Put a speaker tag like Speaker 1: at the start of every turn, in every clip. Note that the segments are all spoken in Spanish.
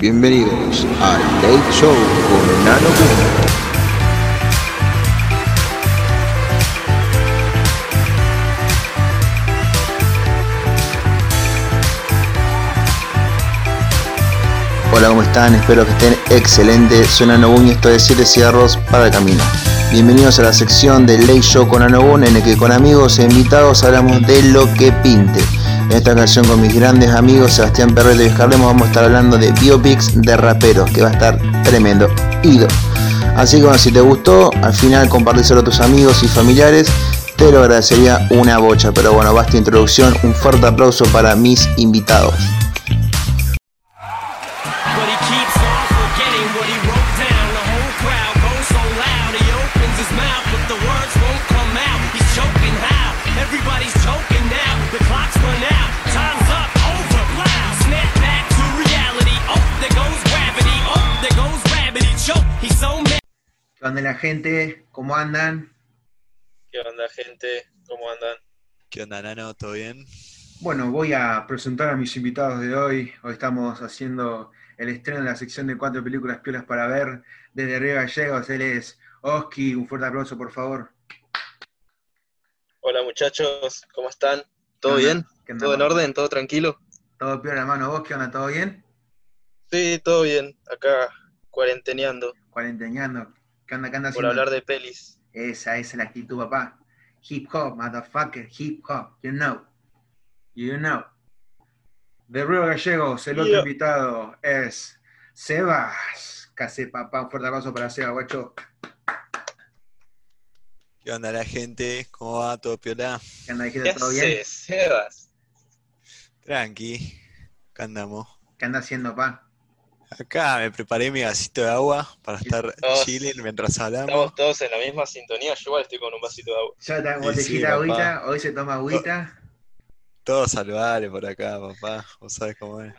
Speaker 1: Bienvenidos al Late Show con Nano. Hola, ¿cómo están? Espero que estén excelentes. Soy Nano Boom y esto es 7 cigarros para el camino. Bienvenidos a la sección del Late Show con Nano Boom, en el que con amigos e invitados hablamos de lo que pinte. Esta ocasión con mis grandes amigos Sebastián Perrete y Carlemos vamos a estar hablando de biopics de raperos, que va a estar tremendo. Ido. Así que si te gustó, al final compartíselo a tus amigos y familiares, te lo agradecería una bocha. Pero bueno, basta introducción, un fuerte aplauso para mis invitados.
Speaker 2: Gente? ¿Cómo andan?
Speaker 3: ¿Qué onda, gente? ¿Cómo andan?
Speaker 4: ¿Qué onda, Nano? ¿Todo bien?
Speaker 2: Bueno, voy a presentar a mis invitados de hoy. Hoy estamos haciendo el estreno de la sección de cuatro películas piolas para ver desde Río Gallegos. Él es Oski. Un fuerte aplauso, por favor.
Speaker 3: Hola, muchachos, ¿cómo están? ¿Todo bien?
Speaker 2: ¿Qué onda,
Speaker 3: ¿Todo en orden? ¿Todo tranquilo?
Speaker 2: Todo piola, hermano. ¿Vos qué onda? ¿Todo bien?
Speaker 3: Sí, todo bien. Acá cuarenteneando
Speaker 2: Cuarenteñando. ¿Qué? ¿Qué anda
Speaker 3: por hablar de pelis.
Speaker 2: Esa, esa es la actitud, papá. Hip hop, motherfucker. Hip hop. You know. You know. De Río Gallegos, el otro
Speaker 3: Yeah.
Speaker 2: invitado es Sebas. Casi, papá. Un fuerte aplauso para Sebas, guacho.
Speaker 4: ¿Qué onda la gente? ¿Cómo va? ¿Todo piola?
Speaker 2: ¿Qué onda,
Speaker 3: ¿Qué
Speaker 2: dijiste? ¿Todo bien?
Speaker 3: Sebas?
Speaker 4: Tranqui. Acá andamos.
Speaker 2: ¿Qué anda haciendo, pa?
Speaker 4: Acá me preparé mi vasito de agua para estar
Speaker 3: Todos-
Speaker 4: chilling mientras hablamos.
Speaker 3: Estamos todos en la misma sintonía. Yo igual estoy con un vasito de agua.
Speaker 2: Ya está
Speaker 4: Y sí,
Speaker 2: botellita
Speaker 4: papá.
Speaker 2: agüita, hoy se toma agüita.
Speaker 4: Todo saludable por acá, papá. Vos sabés cómo es.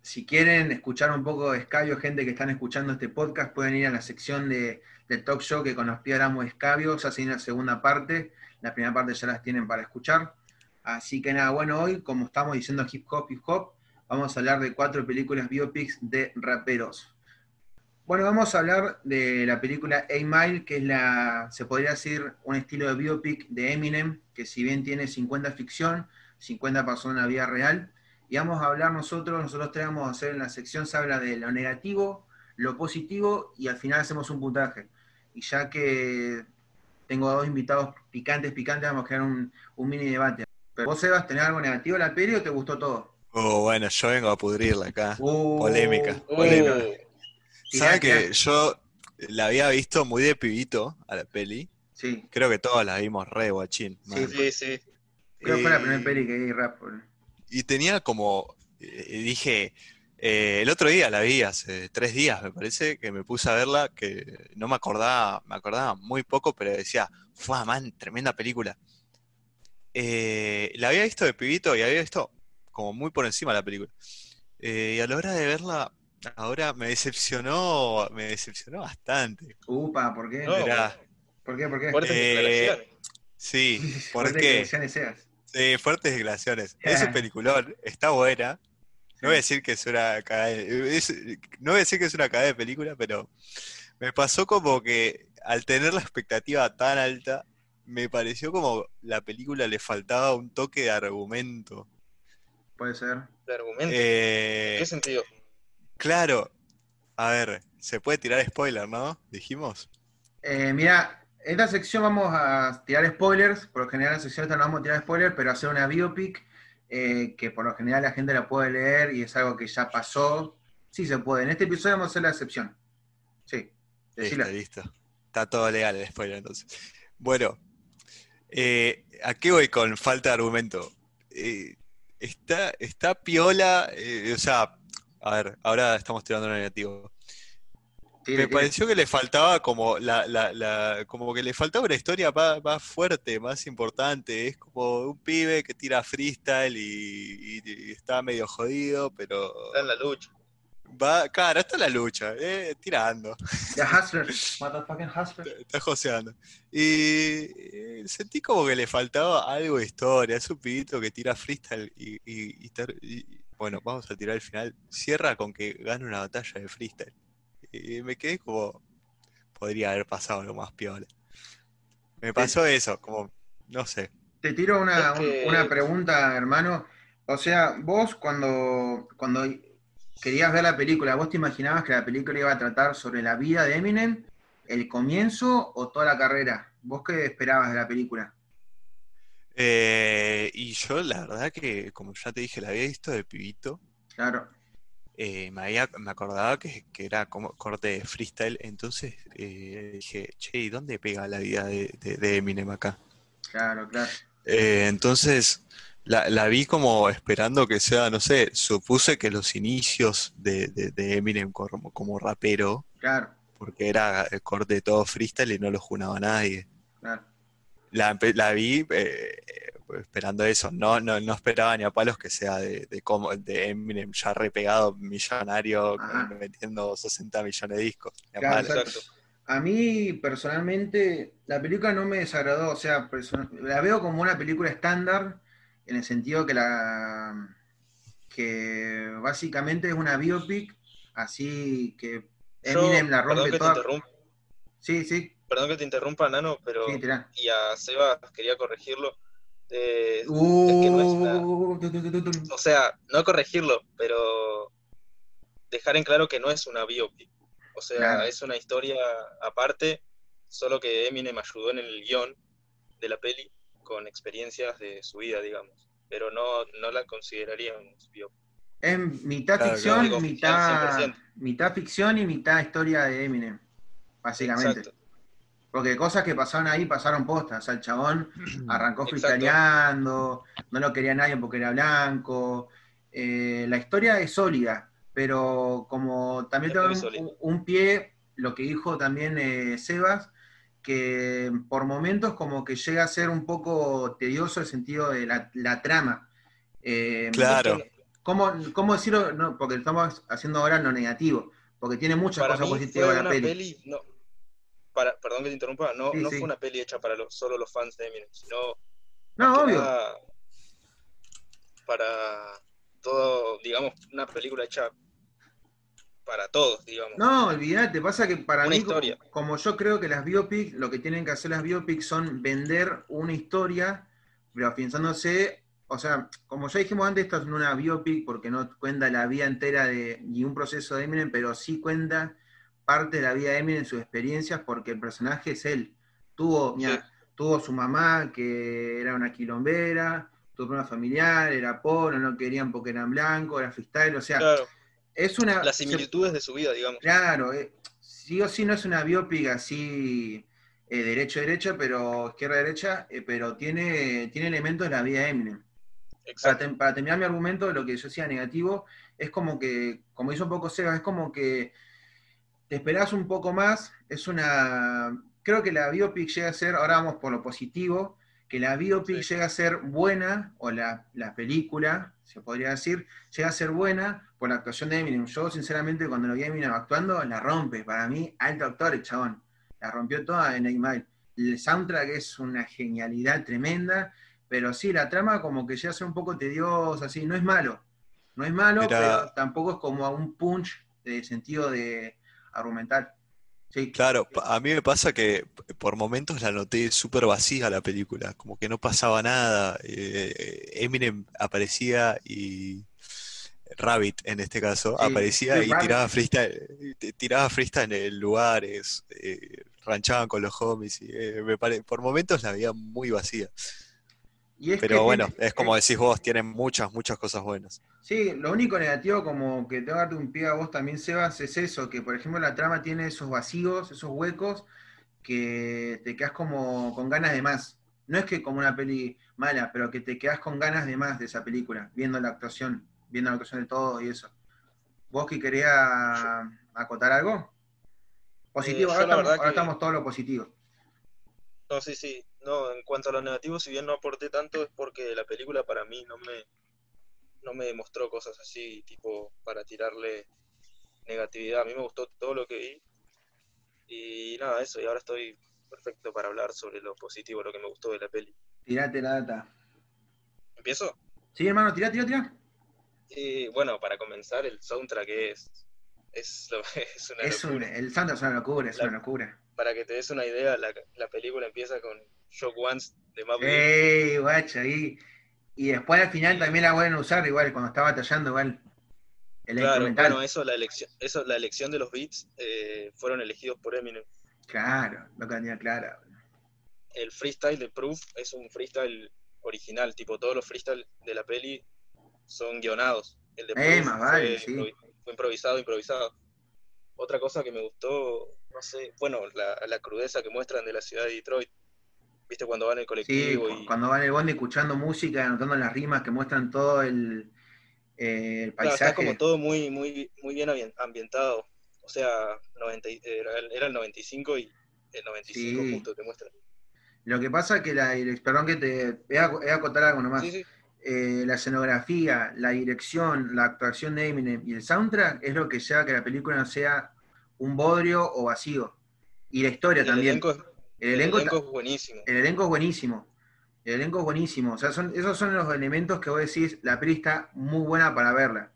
Speaker 2: Si quieren escuchar un poco de escabio, gente que están escuchando este podcast, pueden ir a la sección de, del talk show que con los piáramos escabio, ya se viene la segunda parte, la primera parte ya las tienen para escuchar. Así que nada, bueno, hoy, como estamos diciendo hip hop, hip hop, vamos a hablar de cuatro películas biopics de raperos. Bueno, vamos a hablar de la película A Mile, que es la, se podría decir, un estilo de biopic de Eminem, que si bien tiene 50 ficción, 50 pasó en la vida real, y vamos a hablar nosotros, nosotros tres vamos a hacer en la sección, se habla de lo negativo, lo positivo, y al final hacemos un puntaje. Y ya que tengo dos invitados picantes, picantes, vamos a crear un, un mini debate. Pero vos, Sebas, ¿tenés algo negativo de la peli o te gustó todo?
Speaker 4: Oh, bueno, yo vengo a pudrirla acá.
Speaker 2: Uh,
Speaker 4: Polémica,
Speaker 3: Uh,
Speaker 4: polémica.
Speaker 2: Tirá,
Speaker 4: ¿Saben
Speaker 2: tirá.
Speaker 4: que yo la había visto muy de pibito a la peli?
Speaker 2: Sí,
Speaker 4: Creo que todos la vimos re guachín.
Speaker 2: Sí,
Speaker 4: man.
Speaker 3: sí, sí.
Speaker 2: creo que fue la primera peli que vi rap. boludo.
Speaker 4: Y tenía como, eh, dije, eh, el otro día la vi, hace tres días me parece, que me puse a verla, que no me acordaba, me acordaba muy poco, pero decía, fue man, tremenda película. Eh, la había visto de pibito y había visto como muy por encima la película. Eh, y a la hora de verla, ahora me decepcionó, me decepcionó bastante.
Speaker 2: Upa, ¿por qué?
Speaker 3: No,
Speaker 4: Era-
Speaker 2: ¿Por qué? ¿Por qué?
Speaker 3: Fuertes
Speaker 4: Eh,
Speaker 3: declaraciones.
Speaker 4: Sí, ¿por
Speaker 2: Fuertes
Speaker 4: qué?
Speaker 2: declaraciones.
Speaker 4: Sí, fuertes declaraciones. Es un peliculón, está buena. No voy a decir que es una de- es- no voy a decir que es una cagada de película, pero me pasó como que al tener la expectativa tan alta, me pareció como la película le faltaba un toque de argumento.
Speaker 2: Puede ser.
Speaker 3: De argumento.
Speaker 4: Eh,
Speaker 3: ¿En qué sentido?
Speaker 4: claro, a ver, se puede tirar spoiler, ¿no? Dijimos.
Speaker 2: Eh, mira, en esta sección vamos a tirar spoilers. Por lo general en la sección esta no vamos a tirar spoilers, pero hacer una biopic eh, que por lo general la gente la puede leer y es algo que ya pasó. Sí se puede. En este episodio vamos a hacer la excepción. Sí. Decila.
Speaker 4: Listo, listo. Está todo legal el spoiler entonces. Bueno, eh, ¿a qué voy con falta de argumento? Eh, está, está piola, eh, o sea, a ver, ahora estamos tirando lo negativo. Me pareció que le faltaba como la, la, la- como que le faltaba una historia más, más fuerte, más importante. Es como un pibe que tira freestyle y, y- y está medio jodido, pero
Speaker 3: Está en la lucha.
Speaker 4: Va, claro, está en la lucha, eh, tirando.
Speaker 2: The Hustler. Motherfucking Hustler.
Speaker 4: Está joseando. Y eh, sentí como que le faltaba algo de historia. Es un pibito que tira freestyle y, y- y ter- y- bueno, vamos a tirar el final. Cierra con que gana una batalla de freestyle. Y me quedé como, podría haber pasado lo más piola. Me pasó eso, como, no sé.
Speaker 2: Te tiro una,
Speaker 3: Es que-
Speaker 2: una pregunta, hermano. O sea, vos cuando, cuando querías ver la película, ¿vos te imaginabas que la película iba a tratar sobre la vida de Eminem, el comienzo o toda la carrera? ¿Vos qué esperabas de la película?
Speaker 4: Eh, y yo la verdad que, como ya te dije, la había visto de pibito.
Speaker 2: Claro,
Speaker 4: eh, me, había- me acordaba que, que era como corte de freestyle, entonces eh, dije, che, ¿y dónde pega la vida de, de- de Eminem acá?
Speaker 2: claro, claro.
Speaker 4: Eh, entonces la, la vi como esperando que sea, no sé, supuse que los inicios de, de- de Eminem como, como rapero,
Speaker 2: Claro,
Speaker 4: porque era el corte de todo freestyle y no lo junaba nadie.
Speaker 2: claro.
Speaker 4: La, la vi eh, esperando eso, no, no, no esperaba ni a palos que sea de, de, como, de Eminem ya repegado, millonario,
Speaker 2: Ajá.
Speaker 4: metiendo 60 millones de discos.
Speaker 2: Claro, exacto. A mí personalmente la película no me desagradó, o sea, la veo como una película estándar en el sentido que la que básicamente es una biopic, así que
Speaker 3: Yo,
Speaker 2: Eminem la rompe
Speaker 3: que
Speaker 2: toda. Sí, sí,
Speaker 3: perdón que te interrumpa, Nano, pero
Speaker 2: sí,
Speaker 3: y a Sebas quería corregirlo. Eh, que no es una-
Speaker 2: Uh, tu, tu, tu.
Speaker 3: o sea, no corregirlo, pero dejar en claro que no es una biopic. O sea,
Speaker 2: Claro.
Speaker 3: es una historia aparte, solo que Eminem ayudó en el guion de la peli con experiencias de su vida, digamos. Pero no, no la consideraríamos biopic.
Speaker 2: Es mitad
Speaker 4: Claro,
Speaker 2: ficción, mitad,
Speaker 3: 100%.
Speaker 2: mitad ficción y mitad historia de Eminem, básicamente.
Speaker 3: Exacto.
Speaker 2: Porque cosas que pasaron ahí pasaron postas. O sea, el chabón arrancó freestyleando, no lo quería nadie porque era blanco. Eh, la historia es sólida, pero como también tengo un, un pie, lo que dijo también eh, Sebas, que por momentos como que llega a ser un poco tedioso el sentido de la, la trama. Eh,
Speaker 4: Claro.
Speaker 2: ¿Cómo, cómo decirlo? No, porque estamos haciendo ahora lo negativo, porque tiene muchas
Speaker 3: Para
Speaker 2: cosas
Speaker 3: mí
Speaker 2: positivas la
Speaker 3: una
Speaker 2: peli.
Speaker 3: peli, no, para, perdón que te interrumpa, no,
Speaker 2: Sí,
Speaker 3: no
Speaker 2: sí.
Speaker 3: fue una peli hecha para lo- solo los fans de Eminem, sino
Speaker 2: No, obvio.
Speaker 3: para todo, digamos, una película hecha para todos, digamos.
Speaker 2: No, olvídate, pasa que para
Speaker 3: Una
Speaker 2: mí, como,
Speaker 3: historia.
Speaker 2: como yo creo que las biopics, lo que tienen que hacer las biopics son vender una historia, pero pensándose, o sea, como ya dijimos antes, esto es una biopic porque no cuenta la vida entera de ni un proceso de Eminem, pero sí cuenta parte de la vida de Eminem, sus experiencias, porque el personaje es él. Tuvo, tuvo su mamá que era una quilombera, tuvo una familiar, era pobre, no querían porque eran blancos, era freestyle, o sea,
Speaker 3: Claro,
Speaker 2: es una...
Speaker 3: las
Speaker 2: se-
Speaker 3: similitudes de su vida, digamos.
Speaker 2: Claro, eh, sí o sí no es una biopic así eh, derecho-derecha, pero izquierda-derecha, eh, pero tiene, tiene elementos de la vida de Eminem. Para, para terminar mi argumento, lo que yo decía negativo, es como que, como hizo un poco Seba, es como que te esperás un poco más, es una... Creo que la biopic llega a ser, ahora vamos por lo positivo, que la biopic
Speaker 3: Sí.
Speaker 2: llega a ser buena, o la, la película, se podría decir, llega a ser buena por la actuación de Eminem. Yo, sinceramente, cuando lo vi a Eminem actuando, la rompe. Para mí, alto actor el chabón. La rompió toda en 8 Mile. El soundtrack es una genialidad tremenda, pero sí, la trama como que llega a ser un poco tediosa, así, no es malo. No es malo,
Speaker 4: Mira-
Speaker 2: pero tampoco es como a un punch de sentido de argumental. Sí,
Speaker 4: Claro, a mí me pasa que por momentos la noté súper vacía la película, como que no pasaba nada. eh, Eminem aparecía y Rabbit en este caso
Speaker 2: Sí,
Speaker 4: aparecía
Speaker 2: sí,
Speaker 4: y tiraba freestyle, t- tiraba freestyle en lugares, eh, ranchaban con los homies y eh, me pare- por momentos la veía muy vacía.
Speaker 2: Y es que
Speaker 4: Pero bueno,
Speaker 2: tiene-
Speaker 4: es como decís vos, tienen muchas, muchas cosas buenas.
Speaker 2: Sí, lo único negativo, como que te darte un pie a vos también, Sebas, es eso, que por ejemplo la trama tiene esos vacíos, esos huecos, que te quedas como con ganas de más. No es que como una peli mala, pero que te quedas con ganas de más de esa película, viendo la actuación, viendo la actuación de todos y eso. ¿Vos que querías acotar algo? Positivo,
Speaker 3: Eh,
Speaker 2: ahora, estamos,
Speaker 3: verdad
Speaker 2: ahora
Speaker 3: que-
Speaker 2: estamos todo lo positivo.
Speaker 3: No, sí, sí. No, en cuanto a lo negativo, si bien no aporté tanto, es porque la película para mí no me, no me demostró cosas así, tipo, para tirarle negatividad. A mí me gustó todo lo que vi. Y nada, eso. Y ahora estoy perfecto para hablar sobre lo positivo, lo que me gustó de la peli.
Speaker 2: Tirate la data.
Speaker 3: ¿Empiezo?
Speaker 2: Sí, hermano, tirá, tirá, tirá.
Speaker 3: Y bueno, para comenzar, el soundtrack es, es, lo- es una
Speaker 2: Es un, el soundtrack es una locura, es
Speaker 3: La-
Speaker 2: una locura.
Speaker 3: Para que te des una idea, la, la película empieza con Shock Once de Matt Lee.
Speaker 2: ¡Ey, guacho! Ahí. Y después al final también la pueden usar igual, cuando está batallando igual. El
Speaker 3: Claro, bueno, eso, la elección, eso, la elección de los beats eh, fueron elegidos por Eminem.
Speaker 2: Claro, lo que tenía clara.
Speaker 3: El freestyle de Proof es un freestyle original, tipo todos los freestyles de la peli son guionados. El de
Speaker 2: Eh,
Speaker 3: Proof
Speaker 2: vale,
Speaker 3: fue,
Speaker 2: sí.
Speaker 3: fue improvisado, improvisado. Otra cosa que me gustó, no sé, bueno, la, la crudeza que muestran de la ciudad de Detroit. ¿Viste cuando van en el colectivo? y,
Speaker 2: cuando van en el bondi escuchando música, anotando las rimas que muestran todo el, eh, el
Speaker 3: Claro,
Speaker 2: paisaje.
Speaker 3: está como todo muy, muy, muy bien ambien- ambientado. O sea, 90 y- era, el 95 y el 95
Speaker 2: Sí.
Speaker 3: justo te muestran.
Speaker 2: Lo que pasa que la perdón que te voy a, acotar algo nomás.
Speaker 3: Sí, sí.
Speaker 2: Eh, la escenografía, la dirección, la actuación de Eminem y el soundtrack es lo que lleva a que la película no sea un bodrio o vacío. Y la historia también.
Speaker 3: elenco,
Speaker 2: el,
Speaker 3: el
Speaker 2: elenco,
Speaker 3: elenco
Speaker 2: ta-
Speaker 3: es buenísimo.
Speaker 2: el elenco es buenísimo. El elenco es buenísimo. O sea, son, esos son los elementos que vos decís, la peli está muy buena para verla.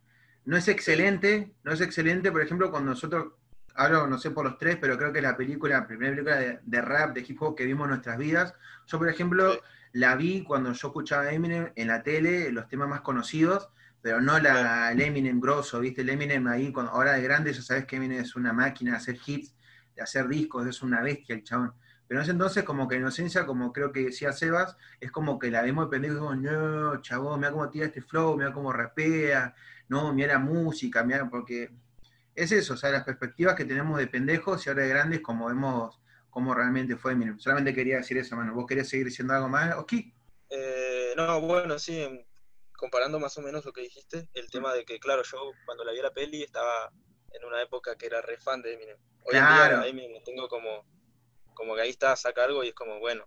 Speaker 2: No es excelente, no es excelente, por ejemplo, cuando nosotros, hablo, no sé por los tres, pero creo que es la película, la primera película de, de rap, de hip hop que vimos en nuestras vidas. Yo, por ejemplo,
Speaker 3: Sí.
Speaker 2: la vi cuando yo escuchaba Eminem en la tele, los temas más conocidos, pero no la,
Speaker 3: Claro.
Speaker 2: el Eminem grosso, ¿viste? El Eminem ahí, cuando, ahora de grande, ya sabes que Eminem es una máquina de hacer hits, de hacer discos, es una bestia el chabón. Pero en ese entonces, como que inocencia, como creo que decía Sebas, es como que la vemos de pendejo no, chabón, mira cómo tira este flow, mira cómo rapea, no, mira la música, mira, porque es eso, o sea, las perspectivas que tenemos de pendejos y ahora de grandes, como vemos cómo realmente fue Eminem. Solamente quería decir eso, mano. ¿Vos querés seguir diciendo algo más, Oski?
Speaker 3: Eh, no, bueno, sí, comparando más o menos lo que dijiste, el tema de que, claro, yo cuando la vi la peli estaba en una época que era re fan de Eminem. Hoy en
Speaker 2: Claro.
Speaker 3: día Eminem tengo como, como que ahí está, saca algo y es como, bueno.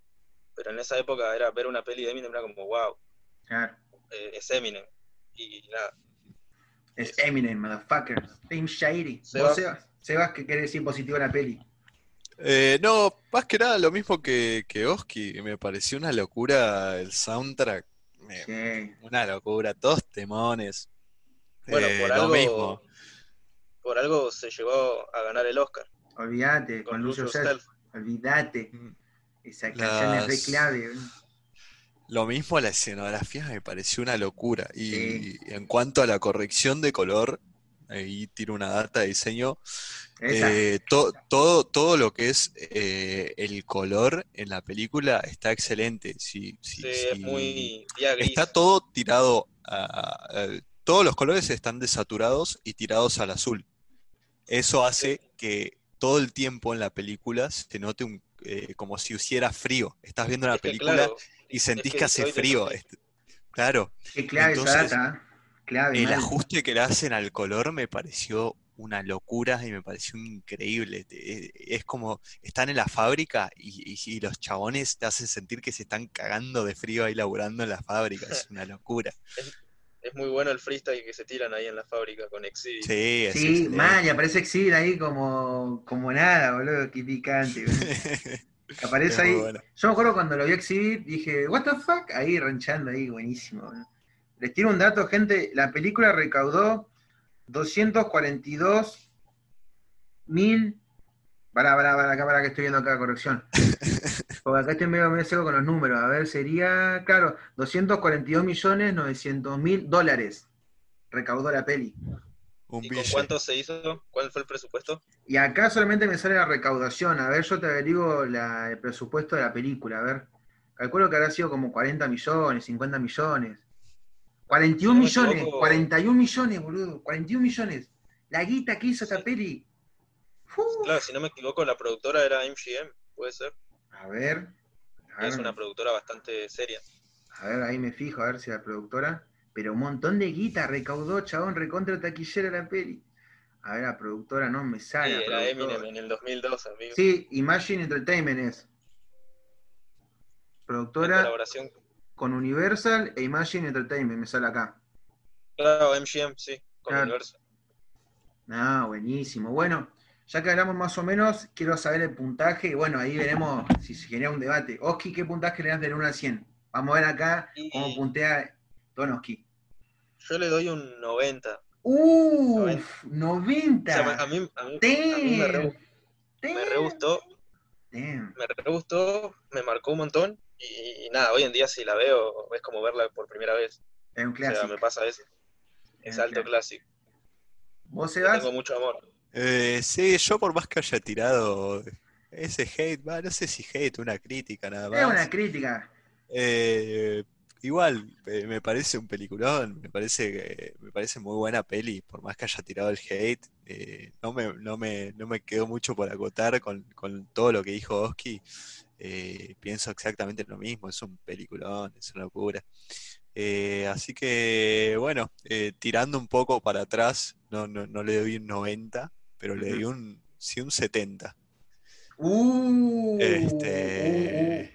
Speaker 3: Pero en esa época era ver una peli de Eminem, era como, wow,
Speaker 2: Claro.
Speaker 3: eh, es Eminem. Y nada,
Speaker 2: Es Eminem, motherfucker. Team Shady. ¿Vos,
Speaker 3: Sebas.
Speaker 2: Sebas? Sebas, ¿qué querés decir positivo de la peli?
Speaker 4: Eh, no, más que nada lo mismo que, que Oski, me pareció una locura el soundtrack,
Speaker 2: Sí.
Speaker 4: una locura, todos temones,
Speaker 3: bueno,
Speaker 4: Eh,
Speaker 3: por
Speaker 4: lo
Speaker 3: algo,
Speaker 4: mismo.
Speaker 3: por algo se llevó a ganar el Oscar
Speaker 2: Olvídate, con
Speaker 3: con
Speaker 2: Lose Yourself. Olvídate. Esa canción es re clave.
Speaker 4: Lo mismo la escenografía me pareció una locura. Y
Speaker 2: Sí.
Speaker 4: en cuanto a la corrección de color, ahí tiro una data de diseño, eh, to- todo, todo lo que es eh, el color en la película está excelente.
Speaker 3: Sí, es
Speaker 4: si-
Speaker 3: muy día gris.
Speaker 4: Está todo tirado a, a- todos los colores están desaturados y tirados al azul. Eso hace que todo el tiempo en la película se note un, eh, como si hiciera frío. Estás viendo
Speaker 3: Es que,
Speaker 4: película
Speaker 3: claro,
Speaker 4: y sentís
Speaker 3: que
Speaker 4: que hace frío.
Speaker 3: así.
Speaker 4: Est- Claro,
Speaker 2: Qué clave esa
Speaker 4: entonces,
Speaker 2: data. ¿eh? Clave.
Speaker 4: el
Speaker 2: mal.
Speaker 4: ajuste que le hacen al color me pareció una locura y me pareció increíble. Te- Es como, están en la fábrica y, y- y los chabones te hacen sentir que se están cagando de frío ahí laburando en la fábrica. Es una locura.
Speaker 3: Es muy bueno el freestyle que se tiran ahí en la fábrica con Exhibit.
Speaker 4: Sí, es
Speaker 2: Sí,
Speaker 4: excelente.
Speaker 2: mal, y aparece Exhibit ahí como, como nada, boludo, qué picante. Aparece
Speaker 4: Es
Speaker 2: ahí.
Speaker 4: bueno.
Speaker 2: Yo me acuerdo cuando lo vi Exhibit, dije, what the fuck, ahí ranchando ahí, buenísimo. boludo. Les tiro un dato, gente, la película recaudó 242 mil... Pará, pará, pará, acá, pará, que estoy viendo acá, corrección. Porque acá estoy medio, medio seco con los números. A ver, sería, claro, 242 millones 900 mil dólares recaudó la peli.
Speaker 4: Un
Speaker 3: ¿Y con cuánto se hizo? ¿Cuál fue el presupuesto?
Speaker 2: Y acá solamente me sale la recaudación. A ver, yo te averiguo la- el presupuesto de la película. A ver, calculo que habrá sido como 40 millones, 50 millones. 41
Speaker 3: Si no me
Speaker 2: millones,
Speaker 3: equivoco-
Speaker 2: 41 millones, boludo. 41 millones. La guita que hizo esta
Speaker 3: Sí.
Speaker 2: peli.
Speaker 3: Claro, si no me equivoco, la productora era MGM, puede ser.
Speaker 2: A ver. A
Speaker 3: Es una productora bastante seria.
Speaker 2: a ver, ahí me fijo, a ver si la productora. Pero un montón de guita recaudó, chabón, recontra taquillera la peli. A ver, la productora no me
Speaker 3: Sí,
Speaker 2: sale. la
Speaker 3: era. Eminem en el 2002, amigo.
Speaker 2: Sí, Imagine Entertainment es.
Speaker 3: En
Speaker 2: Productora
Speaker 3: colaboración.
Speaker 2: con Universal e Imagine Entertainment, me sale acá.
Speaker 3: Claro, MGM, sí, con
Speaker 2: Claro.
Speaker 3: Universal.
Speaker 2: Ah, buenísimo. Bueno, ya que hablamos más o menos, quiero saber el puntaje. Y bueno, ahí veremos si se genera un debate. Oski, ¿qué puntaje le das del 1 al 100? Vamos a ver acá cómo puntea Don Oski.
Speaker 3: yo le doy un 90.
Speaker 2: Uf,
Speaker 3: O
Speaker 2: 90.
Speaker 3: sea, a mí, a mí- a mí me, re, me re gustó,
Speaker 2: Damn.
Speaker 3: me re gustó, me marcó un montón. Y, y nada, hoy en día si la veo es como verla por primera vez.
Speaker 2: Es un
Speaker 3: O sea,
Speaker 2: clásico.
Speaker 3: me pasa eso. Es alto
Speaker 2: claro.
Speaker 3: clásico.
Speaker 2: ¿Vos, Sebas?
Speaker 3: tengo mucho amor.
Speaker 4: Eh, sí, yo por más que haya tirado ese hate, va, no sé si hate, una crítica nada
Speaker 2: Es
Speaker 4: más.
Speaker 2: una crítica.
Speaker 4: Eh, igual, eh, me parece un peliculón, me parece que- me parece muy buena peli, por más que haya tirado el hate, no me, no me, no me quedó mucho por acotar con, con todo lo que dijo Oski. pienso exactamente lo mismo, es un peliculón, es una locura. Eh, así que, bueno, eh, tirando un poco para atrás, no, no, no le doy un 90, pero le
Speaker 2: Ujú.
Speaker 4: un, sí un 70.
Speaker 2: Uh,
Speaker 4: Este-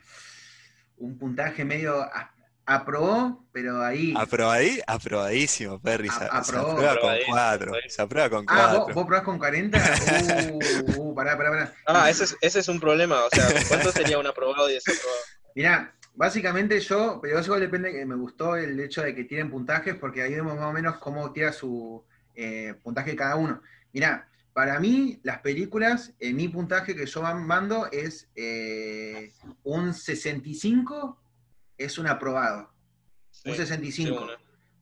Speaker 2: uh, uh. Un puntaje medio a- aprobó, pero ahí.
Speaker 4: Aprobadí, aprobadísimo, Perry.
Speaker 2: A-
Speaker 4: Se, se
Speaker 2: aprobó.
Speaker 4: aprueba con
Speaker 3: Aprobadísimo,
Speaker 4: 4.
Speaker 3: aprobadísimo.
Speaker 4: Se aprueba con
Speaker 2: ah, ¿vos,
Speaker 4: 4.
Speaker 2: vos probás con 40? Uh, uh, pará, pará, pará.
Speaker 3: Ah, ese es, ese es un problema. O sea, ¿cuánto sería un aprobado y desaprobado?
Speaker 2: Mirá, básicamente yo, pero eso igual depende, que me gustó el hecho de que tiren puntajes, porque ahí vemos más o menos cómo tira su eh, puntaje cada uno. Mirá, para mí, las películas, eh, mi puntaje que yo mando es eh, un 65, es un aprobado. Un
Speaker 3: Sí,
Speaker 2: 65.
Speaker 3: sí, uno.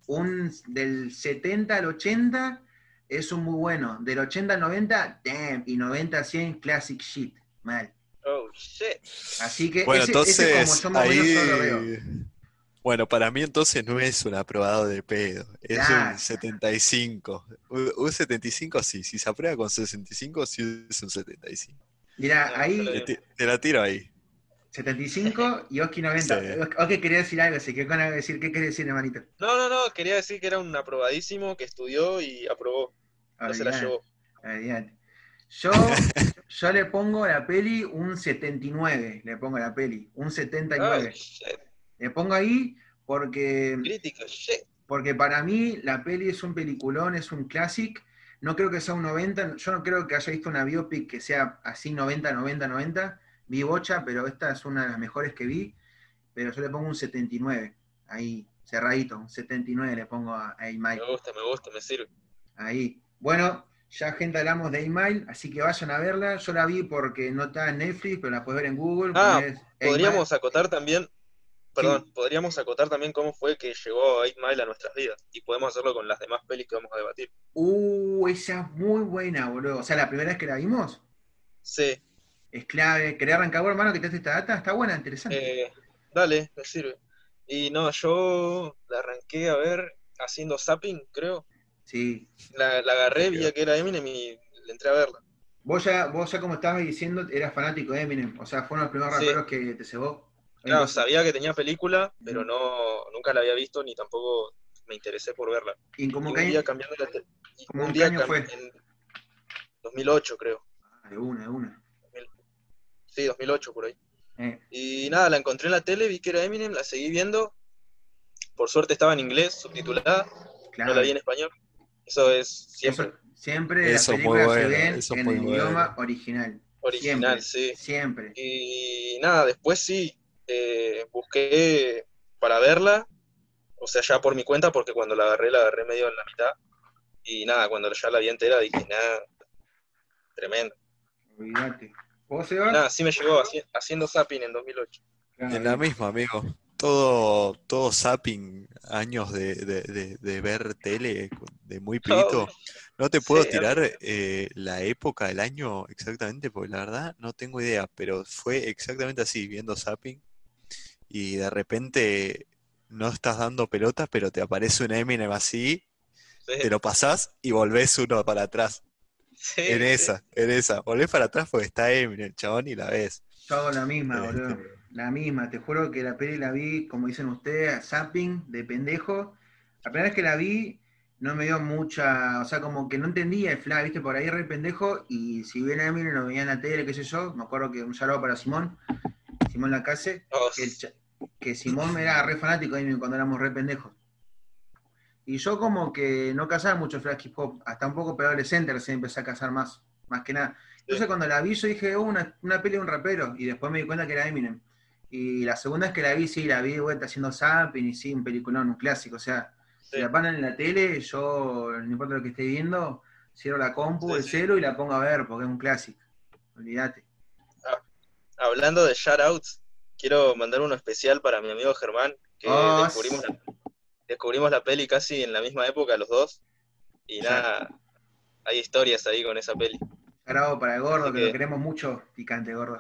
Speaker 2: Un del 70 al 80 es un muy bueno. Del 80 al 90, damn. Y 90 a 100, classic shit. Mal.
Speaker 3: Oh, shit.
Speaker 2: Así que
Speaker 4: Bueno,
Speaker 2: ese,
Speaker 4: entonces,
Speaker 2: ese como yo más menos
Speaker 4: ahí.
Speaker 2: yo lo veo.
Speaker 4: Bueno, para mí entonces no es un aprobado de pedo. Es un 75. Un, un 75 sí. Si se aprueba con 65, sí es un 75.
Speaker 2: Mirá,
Speaker 3: No,
Speaker 2: ahí
Speaker 4: Te, te la tiro ahí.
Speaker 2: 75 y Oski 90.
Speaker 4: Sí.
Speaker 2: Oski quería decir algo, se quedó con algo decir. ¿Qué querés decir, hermanito?
Speaker 3: No, no, no, quería decir que era un aprobadísimo que estudió y aprobó. No se la llevó.
Speaker 2: olvidate. Yo, yo le pongo a la peli un 79, le pongo a la peli, un
Speaker 3: Oh,
Speaker 2: 79.
Speaker 3: shit.
Speaker 2: Le pongo ahí porque
Speaker 3: Crítica, shit.
Speaker 2: Porque para mí la peli es un peliculón, es un classic. No creo que sea un 90. Yo no creo que haya visto una biopic que sea así 90, 90, 90. Vi bocha, pero esta es una de las mejores que vi. Pero yo le pongo un 79. Ahí, cerradito. Un 79 le pongo a, a Email.
Speaker 3: Me gusta, me gusta, me sirve.
Speaker 2: Ahí. Bueno, ya gente hablamos de Email, así que vayan a verla. Yo la vi porque no está en Netflix, pero la puedes ver en Google.
Speaker 3: Ah, Podríamos acotar también, perdón,
Speaker 2: Sí.
Speaker 3: podríamos acotar también cómo fue que llegó 8 Mile a nuestras vidas. Y podemos hacerlo con las demás pelis que vamos a debatir.
Speaker 2: Uh, esa es muy buena, boludo. O sea, la primera vez que la vimos.
Speaker 3: Sí,
Speaker 2: Es clave. ¿Querés arrancar vos, hermano, que te hace esta data? Está buena, interesante.
Speaker 3: eh, dale, me sirve. Y no, yo la arranqué a ver haciendo zapping, creo.
Speaker 2: Sí.
Speaker 3: La, la agarré, vi que era Eminem y le entré a verla.
Speaker 2: Vos ya, vos ya como estabas diciendo, eras fanático de Eminem. O sea, fueron los primeros
Speaker 3: Sí.
Speaker 2: raperos que te cebó.
Speaker 3: Claro, sabía que tenía película, pero no, nunca la había visto ni tampoco me interesé por verla.
Speaker 2: Y
Speaker 3: un
Speaker 2: que
Speaker 3: día cambiando la
Speaker 2: ¿Cómo
Speaker 3: un
Speaker 2: en qué
Speaker 3: día
Speaker 2: año
Speaker 3: cam-
Speaker 2: fue?
Speaker 3: en 2008 creo.
Speaker 2: Ah, de una, de una.
Speaker 3: Sí, 2008 por ahí.
Speaker 2: Eh,
Speaker 3: Y nada, la encontré en la tele, vi que era Eminem, la seguí viendo. Por suerte estaba en inglés, subtitulada,
Speaker 2: claro.
Speaker 3: no la vi en español. Eso es siempre
Speaker 2: Eso- siempre
Speaker 4: Eso
Speaker 2: las películas se ven
Speaker 4: eso
Speaker 2: en el
Speaker 4: bueno.
Speaker 2: idioma original.
Speaker 3: original,
Speaker 2: siempre,
Speaker 3: sí.
Speaker 2: Siempre.
Speaker 3: Y nada, después sí, eh, busqué para verla, o sea, ya por mi cuenta, porque cuando la agarré, la agarré medio en la mitad. Y nada, cuando ya la vi entera, dije, nada, tremendo.
Speaker 2: Olvídate. ¿Vos, Sebas?
Speaker 3: Nada, sí me llegó haci- haciendo zapping en 2008.
Speaker 2: Claro,
Speaker 4: En la misma, amigo. Todo, todo zapping, años de, de- de- de ver tele de muy pibito.
Speaker 3: Oh,
Speaker 4: No te puedo
Speaker 3: sí,
Speaker 4: tirar eh, la época del año exactamente, porque la verdad no tengo idea, pero fue exactamente así, viendo zapping, y de repente no estás dando pelotas, pero te aparece un Eminem así,
Speaker 3: sí,
Speaker 4: te lo pasás y volvés uno para atrás.
Speaker 3: sí,
Speaker 4: En
Speaker 3: sí.
Speaker 4: esa, en esa. Volvés para atrás porque está Eminem, chabón, y la ves.
Speaker 2: Yo hago la misma,
Speaker 4: Este.
Speaker 2: boludo. La misma. Te juro que la peli la vi, como dicen ustedes, zapping, de pendejo. La primera vez que la vi, no me dio mucha. O sea, como que no entendía el flash, viste, por ahí re pendejo. Y si bien a Eminem lo veía en la tele, qué sé yo, me acuerdo que un saludo para Simón, Simón Lacase,
Speaker 3: Oh,
Speaker 2: que, el que Simón era re fanático de Eminem cuando éramos re pendejos. Y yo como que no cazaba mucho flash hip hop, hasta un poco preadolescente recién empecé a cazar más, más que nada. Entonces cuando la vi yo dije, oh, una, una peli de un rapero, y después me di cuenta que era Eminem. Y la segunda vez que la vi, sí, la vi de vuelta haciendo zapping, y sí, un peliculón, un clásico, o sea, Si la paran en la tele, yo, no importa lo que esté viendo, cierro la compu,
Speaker 3: Sí,
Speaker 2: el
Speaker 3: sí.
Speaker 2: celu y la pongo a ver, porque es un clásico. Olvídate.
Speaker 3: Hablando de shoutouts, quiero mandar uno especial para mi amigo Germán, que
Speaker 2: Oh,
Speaker 3: descubrimos, la, descubrimos la peli casi en la misma época los dos. Y nada, hay historias ahí con esa peli.
Speaker 2: Bravo para el gordo,
Speaker 3: Así
Speaker 2: que
Speaker 3: que-
Speaker 2: lo queremos mucho. Picante, gordo.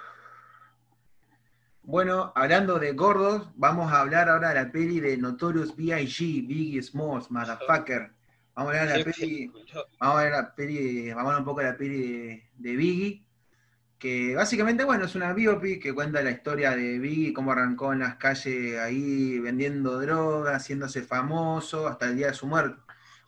Speaker 2: Bueno, hablando de gordos, vamos a hablar ahora de la peli de Notorious B.I.G., Biggie Smalls, Motherfucker. Vamos a hablar de la peli, vamos a ver la peli, vamos a hablar un poco de la peli de, de Biggie, que básicamente, bueno, es una biopic que cuenta la historia de Biggie, cómo arrancó en las calles ahí vendiendo drogas, haciéndose famoso hasta el día de su muerte.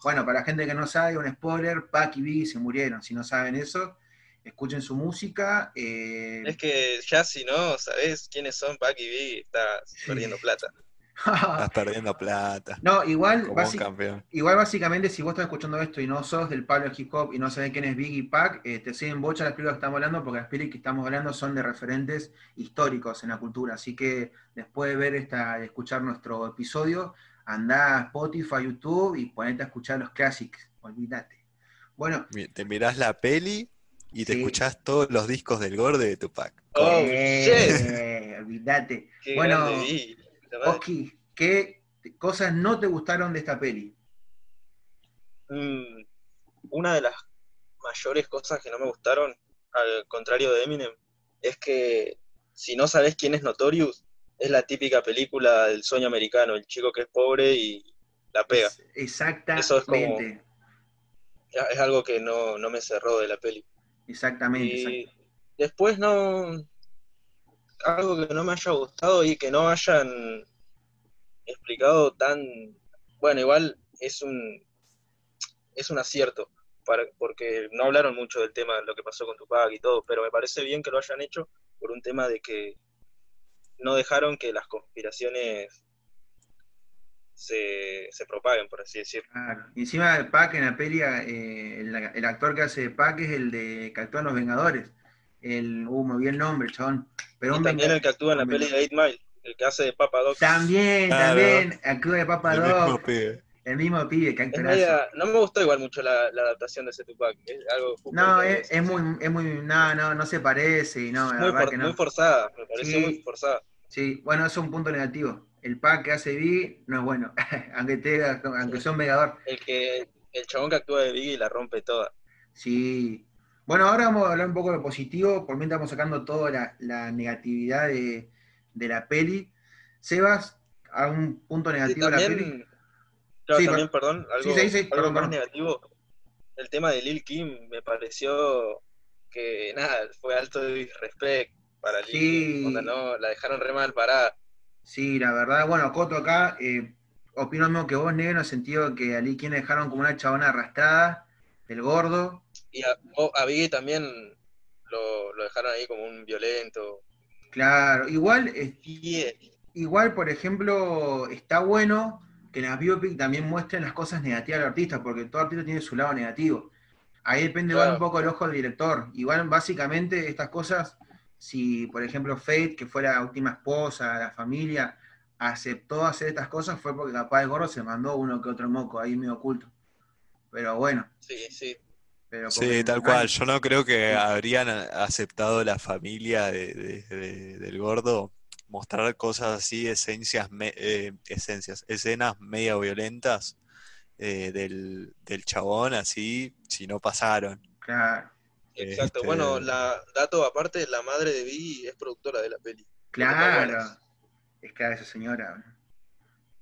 Speaker 2: Bueno, para la gente que no sabe, un spoiler, Pac y Biggie se murieron. Si no saben eso, escuchen su música. eh,
Speaker 3: Es que ya si no sabes quiénes son Pac y Biggie, estás perdiendo plata.
Speaker 4: Estás perdiendo plata.
Speaker 2: no, igual,
Speaker 4: Como un
Speaker 2: basi-
Speaker 4: campeón.
Speaker 2: igual básicamente si vos estás escuchando esto y no sos del palo hip hop y no sabés quién es Biggie y Pac, eh, te siguen bocha las películas que estamos hablando porque las películas que estamos hablando son de referentes históricos en la cultura. Así que después de ver esta, de escuchar nuestro episodio, andá a Spotify, YouTube y ponete a escuchar los clásicos. Olvídate. Bueno,
Speaker 4: Te mirás la peli y te
Speaker 2: Sí.
Speaker 4: escuchás todos los discos del Gorde de Tupac.
Speaker 3: Oh,
Speaker 2: eh, olvídate.
Speaker 3: Qué
Speaker 2: Bueno, Oski, ¿qué cosas no te gustaron de esta peli?
Speaker 3: Mm, una de las mayores cosas que no me gustaron, al contrario de Eminem, es que si no sabes quién es Notorious, es la típica película del sueño americano, el chico que es pobre y la pega.
Speaker 2: Exactamente.
Speaker 3: Eso es como- Es algo que no, no me cerró de la peli.
Speaker 2: Exactamente.
Speaker 3: Y
Speaker 2: exact-
Speaker 3: después no. Algo que no me haya gustado y que no hayan explicado tan. Bueno, igual es un. Es un acierto, para, porque no hablaron mucho del tema de lo que pasó con Tupac y todo, pero me parece bien que lo hayan hecho por un tema de que no dejaron que las conspiraciones se, se propaguen, por así decirlo.
Speaker 2: Claro. Encima de Pac en la peli, eh, el, el actor que hace de Pac es el de que actúa en Los Vengadores. El, uh, me olvidé el nombre, chabón. Pero
Speaker 3: Y
Speaker 2: un
Speaker 3: también el que actúa en la peli de Eight Mile, el que hace de Papa Doc.
Speaker 2: También,
Speaker 4: Claro.
Speaker 2: también, actúa de Papa
Speaker 4: El mismo pibe.
Speaker 2: el mismo pibe, que
Speaker 3: media- no me gustó igual mucho la, la adaptación de ese Tupac. Es algo
Speaker 2: No, es, es muy, es muy, no, no, no se parece, y no, la
Speaker 3: muy,
Speaker 2: verdad
Speaker 3: for-
Speaker 2: que no.
Speaker 3: muy forzada, me pareció
Speaker 2: Sí.
Speaker 3: muy forzada.
Speaker 2: Sí, bueno, eso es un punto negativo. El pack que hace B no es bueno, aunque, te, aunque sea un Vengador.
Speaker 3: El que el chabón que actúa de Biggie la rompe toda.
Speaker 2: Sí. Bueno, ahora vamos a hablar un poco de positivo, por mientras estamos sacando toda la, la negatividad de, de la peli. Sebas, ¿algún punto
Speaker 3: Y
Speaker 2: negativo de la peli?
Speaker 3: también, claro,
Speaker 2: Sí,
Speaker 3: también,
Speaker 2: per-
Speaker 3: perdón, algo,
Speaker 2: sí,
Speaker 3: algo
Speaker 2: perdón,
Speaker 3: más
Speaker 2: perdón.
Speaker 3: negativo. El tema de Lil Kim me pareció que nada, fue alto disrespect para Lil. Kim. Onda, no, la dejaron re mal parada.
Speaker 2: Sí, la verdad, bueno, Coto acá, eh, opino lo mismo que vos, negro, en el sentido de que a Lee King le dejaron como una chabona arrastrada, el gordo.
Speaker 3: Y a, a Biggie también lo, lo dejaron ahí como un violento.
Speaker 2: Claro, igual,
Speaker 3: Y eh,
Speaker 2: igual, por ejemplo, está bueno que las biopic también muestren las cosas negativas del artista, porque todo artista tiene su lado negativo. Ahí depende igual
Speaker 3: Claro.
Speaker 2: un poco el ojo del director. Igual, básicamente, estas cosas, si, por ejemplo, Fate, que fue la última esposa, la familia, aceptó hacer estas cosas, fue porque capaz el gordo se mandó uno que otro moco ahí medio oculto. Pero bueno.
Speaker 3: sí, sí.
Speaker 2: Pero
Speaker 4: Sí, tal cual. Yo no creo que habrían aceptado la familia de- de- de- del gordo mostrar cosas así, esencias, me- eh, esencias, escenas media violentas eh, del, del chabón, así, si no pasaron.
Speaker 2: Claro,
Speaker 3: Exacto.
Speaker 4: Este-
Speaker 3: Bueno, la dato aparte, la madre de Biggie es productora de la peli.
Speaker 2: claro. Es clave esa señora.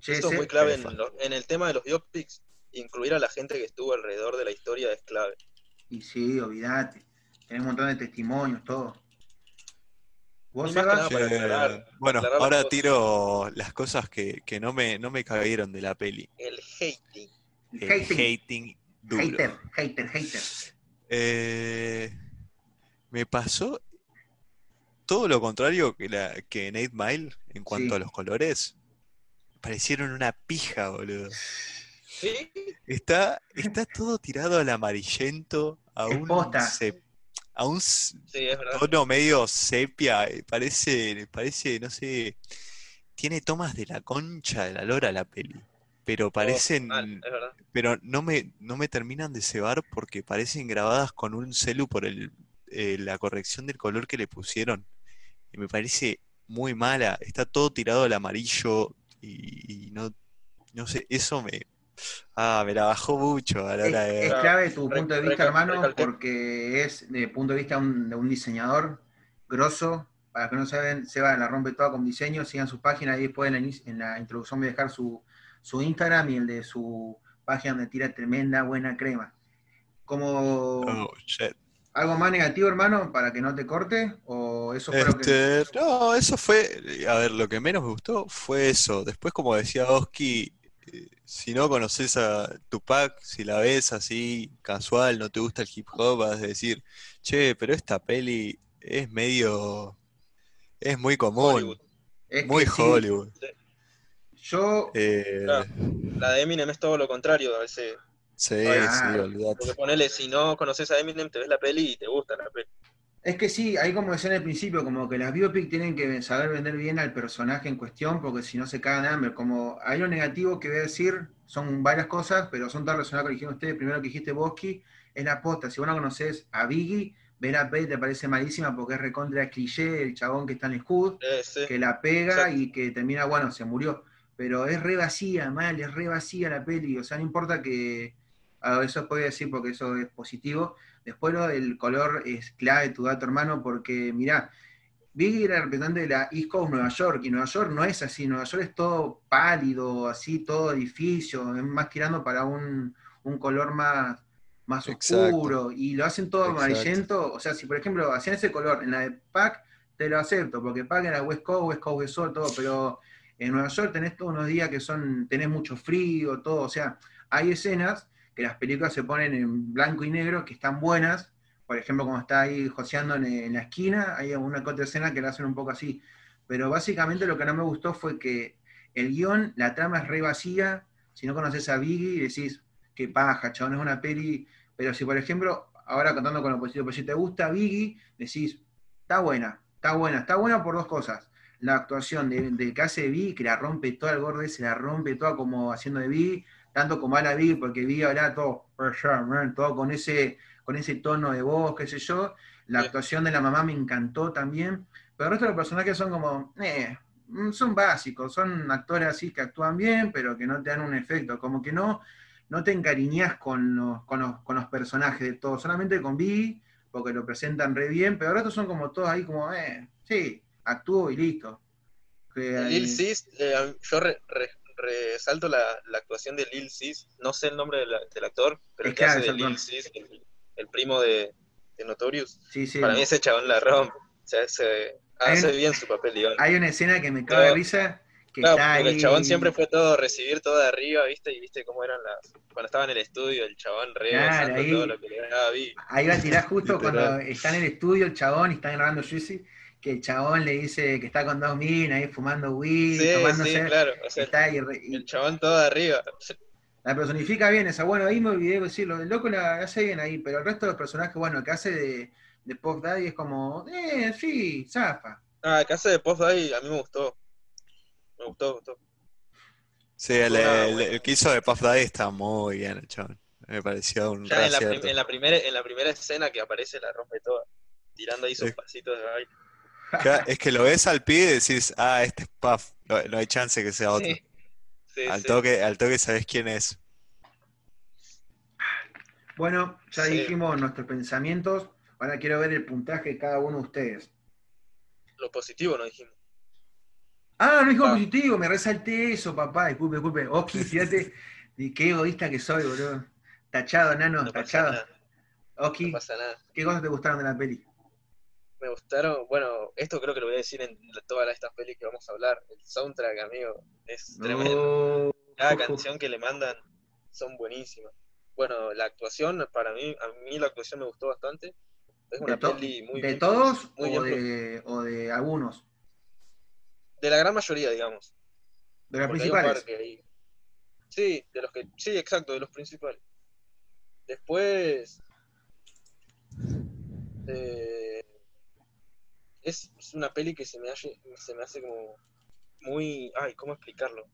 Speaker 2: Che,
Speaker 3: Esto es muy clave en, lo- en el tema de los biopics. Incluir a la gente que estuvo alrededor de la historia es clave.
Speaker 2: Y sí, olvídate. Tenés un montón de testimonios, todo. ¿Vos,
Speaker 3: Y más que
Speaker 2: Sebas?
Speaker 3: nada para
Speaker 4: Che,
Speaker 3: aclarar-
Speaker 4: bueno, ahora
Speaker 3: cosas.
Speaker 4: tiro las cosas que, que no me, no me cayeron de la peli.
Speaker 3: El hating.
Speaker 4: El
Speaker 2: Hating.
Speaker 4: hating duro.
Speaker 2: Hater, hater, hater.
Speaker 4: Eh, me pasó todo lo contrario que, la, que en 8 Mile en cuanto
Speaker 2: Sí.
Speaker 4: a los colores. Parecieron una pija, boludo.
Speaker 3: Sí,
Speaker 4: Está, está todo tirado al amarillento, a
Speaker 2: Es
Speaker 4: un,
Speaker 2: posta.
Speaker 4: se- a un
Speaker 3: sí,
Speaker 4: tono medio sepia. eh, Parece, parece, no sé, tiene tomas de la concha de la lora la peli. pero parecen,
Speaker 3: mal, es verdad.
Speaker 4: pero no me, no me terminan de cebar porque parecen grabadas con un celu por el, eh, la corrección del color que le pusieron. Y me parece muy mala. Está todo tirado al amarillo y, y no, no sé, eso me, ah, me la bajó mucho a la
Speaker 2: Es,
Speaker 4: hora de...
Speaker 2: es clave tu
Speaker 3: Re-
Speaker 2: punto de vista, hermano, porque es de punto de vista un- de un diseñador grosso. Para que no saben, Seba la rompe toda con diseño. Sigan sus páginas y después en la, en la introducción voy a dejar su, su Instagram y el de su página donde tira tremenda buena crema. Como
Speaker 4: Oh, shit.
Speaker 2: algo más negativo, hermano, para que no te corte, o eso fue lo que.
Speaker 4: Este, no, eso fue, a ver, lo que menos me gustó fue eso. Después, como decía Oski, eh, si no conoces a Tupac, si la ves así casual, no te gusta el hip hop, vas a decir, che, pero esta peli es medio, es muy común,
Speaker 3: Hollywood.
Speaker 2: Es
Speaker 4: muy
Speaker 2: sí,
Speaker 4: Hollywood.
Speaker 2: Yo,
Speaker 4: Eh,
Speaker 3: Claro. La de Eminem es todo lo contrario a veces.
Speaker 4: sí,
Speaker 2: Ah,
Speaker 4: sí, olvidate.
Speaker 3: Porque ponele, si no conoces a Eminem, te ves la peli y te gusta la peli.
Speaker 2: Es que sí, ahí como decía en el principio, como que las biopic tienen que saber vender bien al personaje en cuestión, porque si no se cagan de hambre. Como hay lo negativo que voy a decir, son varias cosas, pero son tan relacionadas con lo que dijeron ustedes. Primero que dijiste Bosky, es la posta. Si vos no conoces a Biggie, ver a Pei te parece malísima porque es recontra cliché, el chabón que está en el
Speaker 3: Eh, sí.
Speaker 2: que la pega
Speaker 3: Exacto.
Speaker 2: y que termina, bueno, se murió. Pero es re vacía, mal, es re vacía la peli. O sea, no importa que. ah, eso puede decir porque eso es positivo. Después lo del color es clave, tu dato hermano, porque mirá, Biggie era representante de la East Coast Nueva York, y Nueva York no es así, Nueva York es todo pálido, así, todo edificio, es más tirando para un, un color más, más
Speaker 4: Exacto.
Speaker 2: oscuro, y lo hacen todo
Speaker 4: Exacto.
Speaker 2: amarillento, o sea, si por ejemplo hacían ese color en la de Pac, te lo acepto, porque Pac era West Coast, West Coast, West Sol, todo, pero en Nueva York tenés todos unos días que son, tenés mucho frío, todo, o sea, hay escenas que las películas se ponen en blanco y negro, que están buenas, por ejemplo, como está ahí joseando en, la esquina, hay una otra escena que la hacen un poco así, pero básicamente lo que no me gustó fue que el guion, la trama es re vacía, si no conoces a Biggie decís, qué paja, chabón, es una peli, pero si por ejemplo, ahora contando con lo positivo, si te gusta Biggie, decís, está buena, está buena, está buena por dos cosas, la actuación de, de que hace Biggie, que la rompe toda el gordo se la rompe toda como haciendo de Biggie, tanto como a la Biggie, porque Biggie hablaba todo, todo con ese, con ese tono de voz, qué sé yo, la
Speaker 3: Sí.
Speaker 2: actuación de la mamá me encantó también, pero el resto de los personajes son como, eh, mm, son básicos, son actores así que actúan bien, pero que no te dan un efecto, como que no, no te encariñas con los, con los, con los personajes de todos, solamente con Biggie, porque lo presentan re bien, pero el resto son como todos ahí como, eh, sí, actúo y listo. Que ahí-
Speaker 3: Lil Sis, eh, yo re- re- resalto la, la actuación de Lil Sis, no sé el nombre del, del actor, pero
Speaker 2: Es
Speaker 3: el que hace de. Lil Sis, el, el primo de, de Notorious,
Speaker 2: sí, sí,
Speaker 3: para mí ese chabón la rompe, o sea, ese-
Speaker 2: Hay
Speaker 3: hace
Speaker 2: un-
Speaker 3: bien su papel, digamos.
Speaker 2: hay una escena que me caga de risa, que
Speaker 3: Claro,
Speaker 2: está ahí...
Speaker 3: el chabón siempre fue todo recibir todo de arriba, ¿viste? Y viste cómo eran las. Cuando estaba en el estudio, el chabón re
Speaker 2: Claro,
Speaker 3: gozando
Speaker 2: ahí-
Speaker 3: todo lo que le daba.
Speaker 2: Ahí va a tirar justo cuando está en el estudio el chabón y está grabando Juicy, que el chabón le dice que está con dos minas ahí fumando weed,
Speaker 3: Sí,
Speaker 2: tomándose,
Speaker 3: sí, claro. O sea,
Speaker 2: está ahí re- y
Speaker 3: el chabón todo arriba.
Speaker 2: la personifica bien esa. Bueno, ahí me olvidé de decirlo, el loco la hace bien ahí, pero el resto de los personajes, bueno, que hace de, de Puff Daddy es como, eh, sí, zafa.
Speaker 3: Ah, que hace de Post Daddy a mí me gustó. Me gustó, me gustó.
Speaker 4: Sí, el, el- el que hizo de Puff Daddy está muy bien el chabón. Me pareció un
Speaker 3: Ya en la, en, la primera, en la primera escena que aparece la rompe toda. Tirando ahí sus
Speaker 4: Sí.
Speaker 3: pasitos de baile.
Speaker 4: Es que lo ves al pie y decís, ah, este es Puff. No, no hay chance que sea otro.
Speaker 3: Sí, sí,
Speaker 4: Al
Speaker 3: sí.
Speaker 4: toque, al toque sabes quién es.
Speaker 2: Bueno, ya
Speaker 3: Sí.
Speaker 2: dijimos nuestros pensamientos, ahora quiero ver el puntaje de cada uno de ustedes.
Speaker 3: Lo positivo no dijimos.
Speaker 2: Ah, no dijo
Speaker 3: Ah.
Speaker 2: positivo, me resalté eso, papá, disculpe, disculpe. Oki, fíjate, y qué egoísta que soy, boludo. Tachado, nano,
Speaker 3: No pasa
Speaker 2: tachado.
Speaker 3: nada.
Speaker 2: Oki,
Speaker 3: No pasa nada.
Speaker 2: ¿qué cosas te gustaron de la peli?
Speaker 3: Me gustaron, bueno, esto creo que lo voy a decir en todas estas pelis que vamos a hablar. El soundtrack, amigo, es tremendo.
Speaker 2: No.
Speaker 3: Cada canción que le mandan son buenísimas. Bueno, la actuación, para mí, a mí la actuación me gustó bastante. Es una
Speaker 2: ¿De, to-
Speaker 3: peli muy
Speaker 2: de
Speaker 3: bien
Speaker 2: todos
Speaker 3: muy
Speaker 2: o,
Speaker 3: bien
Speaker 2: de, o de algunos?
Speaker 3: de la gran mayoría, digamos.
Speaker 2: De
Speaker 3: hay par
Speaker 2: principales.
Speaker 3: Sí, de los que. Sí, exacto, de los principales. Después. eh, es, es una peli que se me hace, se me hace como muy. Ay, ¿cómo explicarlo?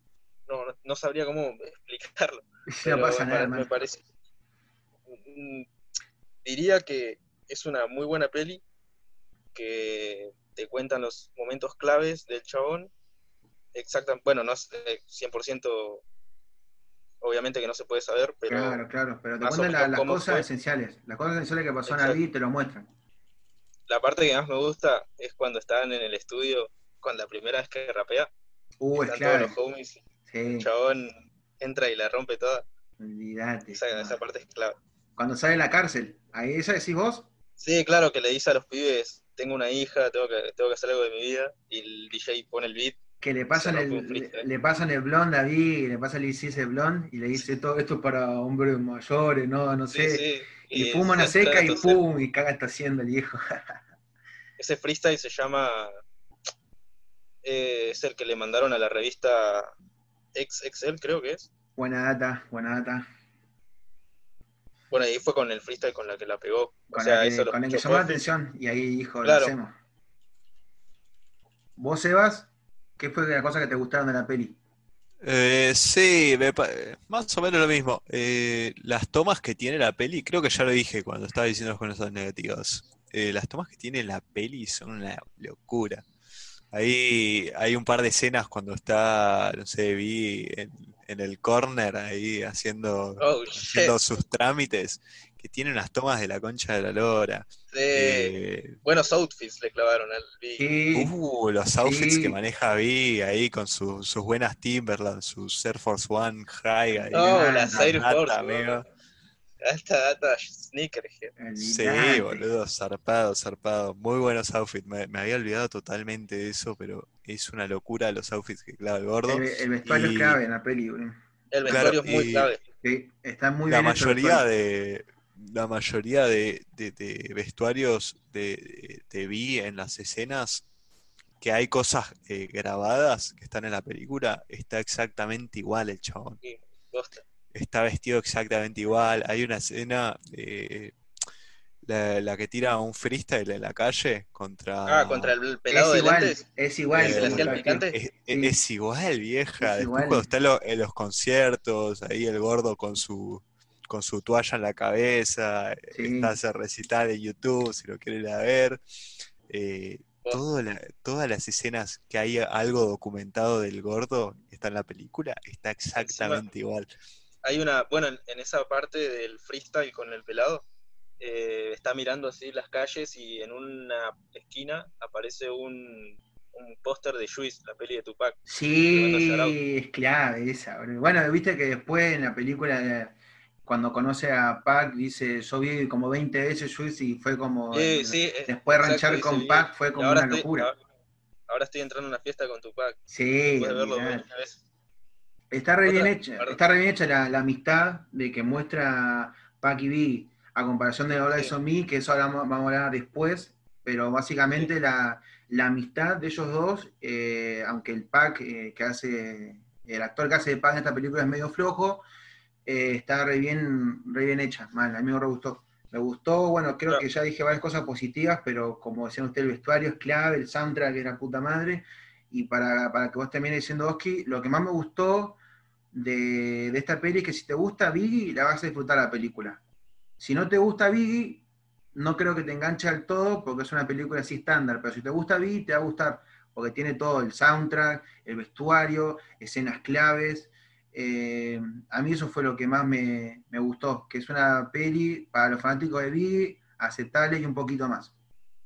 Speaker 3: no, no- no sabría cómo explicarlo.
Speaker 2: no pasa
Speaker 3: me,
Speaker 2: nada,
Speaker 3: me parece. Mm, Diría que es una muy buena peli, que te cuentan los momentos claves del chabón. Exacta, bueno, no es eh, 100%, obviamente que no se puede saber, pero
Speaker 2: Claro, claro, pero te cuentan la- las cosas
Speaker 3: fue.
Speaker 2: esenciales. Las cosas esenciales que pasó en la vida y te lo muestran.
Speaker 3: La parte que más me gusta es cuando están en el estudio, con la primera vez que rapea,
Speaker 2: Uh, es
Speaker 3: están
Speaker 2: clave.
Speaker 3: todos los homies,
Speaker 2: Sí,
Speaker 3: el chabón entra y la rompe toda.
Speaker 2: olvídate.
Speaker 3: Esa, esa parte es clave.
Speaker 2: Cuando sale de la cárcel, ¿ahí esa decís vos?
Speaker 3: Sí, claro, que le dice a los pibes, tengo una hija, tengo que, tengo que hacer algo de mi vida, y el DJ pone el beat.
Speaker 2: Que le pasan el, le, le pasan el blond a Vi, le pasa el ICS el blond y le dice todo esto es para hombres mayores, no, no
Speaker 3: Sí,
Speaker 2: sé.
Speaker 3: sí.
Speaker 2: Y fuma una seca y pum, y caga está haciendo el viejo.
Speaker 3: Ese freestyle se llama. eh, es el que le mandaron a la revista XXL, creo que es.
Speaker 2: buena data, buena data.
Speaker 3: Bueno, ahí fue con el freestyle con la que la pegó. O
Speaker 2: Con,
Speaker 3: sea, eso
Speaker 2: que,
Speaker 3: lo
Speaker 2: el que llamó la atención y ahí dijo,
Speaker 3: Claro.
Speaker 2: lo hacemos. ¿Vos, Sebas? ¿Qué fue la cosa que te gustaron de la peli?
Speaker 4: Eh, sí, me más o menos lo mismo. Eh, las tomas que tiene la peli, creo que ya lo dije cuando estaba diciendo las cosas negativas. Eh, las tomas que tiene la peli son una locura. Ahí hay un par de escenas cuando está, no sé, vi en, en el corner ahí haciendo,
Speaker 3: Oh,
Speaker 4: haciendo sus trámites, que tiene unas tomas de la concha de la lora. Eh,
Speaker 3: Buenos outfits le clavaron al.
Speaker 2: Sí,
Speaker 4: Uh, los outfits
Speaker 2: Sí.
Speaker 4: que maneja Vi ahí con su- sus buenas Timberland, sus Air Force One High ahí.
Speaker 3: Oh,
Speaker 2: nada,
Speaker 3: las Air Force,
Speaker 4: amigo.
Speaker 3: Alta data sneakerhead.
Speaker 4: Sí, boludo, zarpado, zarpado. Muy buenos outfits. Me, me había olvidado totalmente de eso, pero es una locura los outfits que clava el gordo.
Speaker 2: El, el vestuario
Speaker 4: Y-
Speaker 2: es clave en la peli, boludo.
Speaker 3: El
Speaker 4: Claro,
Speaker 3: vestuario es muy
Speaker 4: y-
Speaker 3: clave.
Speaker 2: Sí, está muy
Speaker 4: La
Speaker 2: bien
Speaker 4: mayoría de la mayoría de, de- de vestuarios de, de Vi en las escenas que hay cosas eh, grabadas que están en la película, está exactamente igual el chabón.
Speaker 3: Sí,
Speaker 4: está vestido exactamente igual. Hay una escena, eh, la, la que tira un freestyle en la calle contra...
Speaker 3: Ah, contra el pelado
Speaker 2: Es
Speaker 3: de
Speaker 2: igual,
Speaker 3: lentes.
Speaker 2: es igual.
Speaker 4: Eh,
Speaker 3: ¿Se le
Speaker 2: como
Speaker 3: hacía el picante?
Speaker 4: Es,
Speaker 2: Sí.
Speaker 4: es igual, vieja.
Speaker 2: Es
Speaker 4: Después
Speaker 2: igual.
Speaker 4: cuando está lo- en los conciertos, ahí el gordo con su con su toalla en la cabeza,
Speaker 2: Sí.
Speaker 4: está ese recital en YouTube, si lo quieren a ver. Eh, todo la- todas las escenas que hay algo documentado del gordo que está en la película, está exactamente igual.
Speaker 3: Hay una, bueno, en, en esa parte del freestyle con el pelado, eh, está mirando así las calles y en una esquina aparece un, un póster de Juice, la peli de Tupac.
Speaker 2: Sí, es clave esa. Bueno, viste que después en la película, eh, cuando conoce a Pac, dice, yo vi como 20 veces Juice y fue como...
Speaker 3: Sí,
Speaker 2: el-
Speaker 3: sí,
Speaker 2: después
Speaker 3: exacto,
Speaker 2: ranchar con Pac fue como
Speaker 3: ahora
Speaker 2: una
Speaker 3: estoy-
Speaker 2: locura.
Speaker 3: ahora- Ahora estoy entrando en una fiesta con
Speaker 2: Sí,
Speaker 3: de verlo
Speaker 2: olvidate.
Speaker 3: 20 veces.
Speaker 2: Está re
Speaker 3: Otra-
Speaker 2: bien hecha,
Speaker 3: perdón.
Speaker 2: está re bien hecha la, la amistad de que muestra Pac y Biggie a comparación de Eyes
Speaker 3: Sí.
Speaker 2: Me, que eso ahora vamos vamos a hablar después, pero básicamente la, la amistad de ellos dos, eh, aunque el Pac eh, que hace, el actor que hace de Pac en esta película es medio flojo, eh, está re bien, re bien hecha, mal, a mí me gustó. Me gustó, bueno, creo
Speaker 3: Claro.
Speaker 2: que ya dije varias cosas positivas, pero como decían ustedes, el vestuario es clave, el soundtrack es la puta madre, y para, para que vos termines diciendo, Oski, lo que más me gustó de, de esta peli es que si te gusta Biggie, la vas a disfrutar la película. Si no te gusta Biggie, no creo que te enganche al todo, porque es una película así estándar, pero si te gusta Biggie, te va a gustar, porque tiene todo, el soundtrack, el vestuario, escenas claves. Eh, a mí eso fue lo que más me, me gustó, que es una peli para los fanáticos de Biggie, aceptable y un poquito más.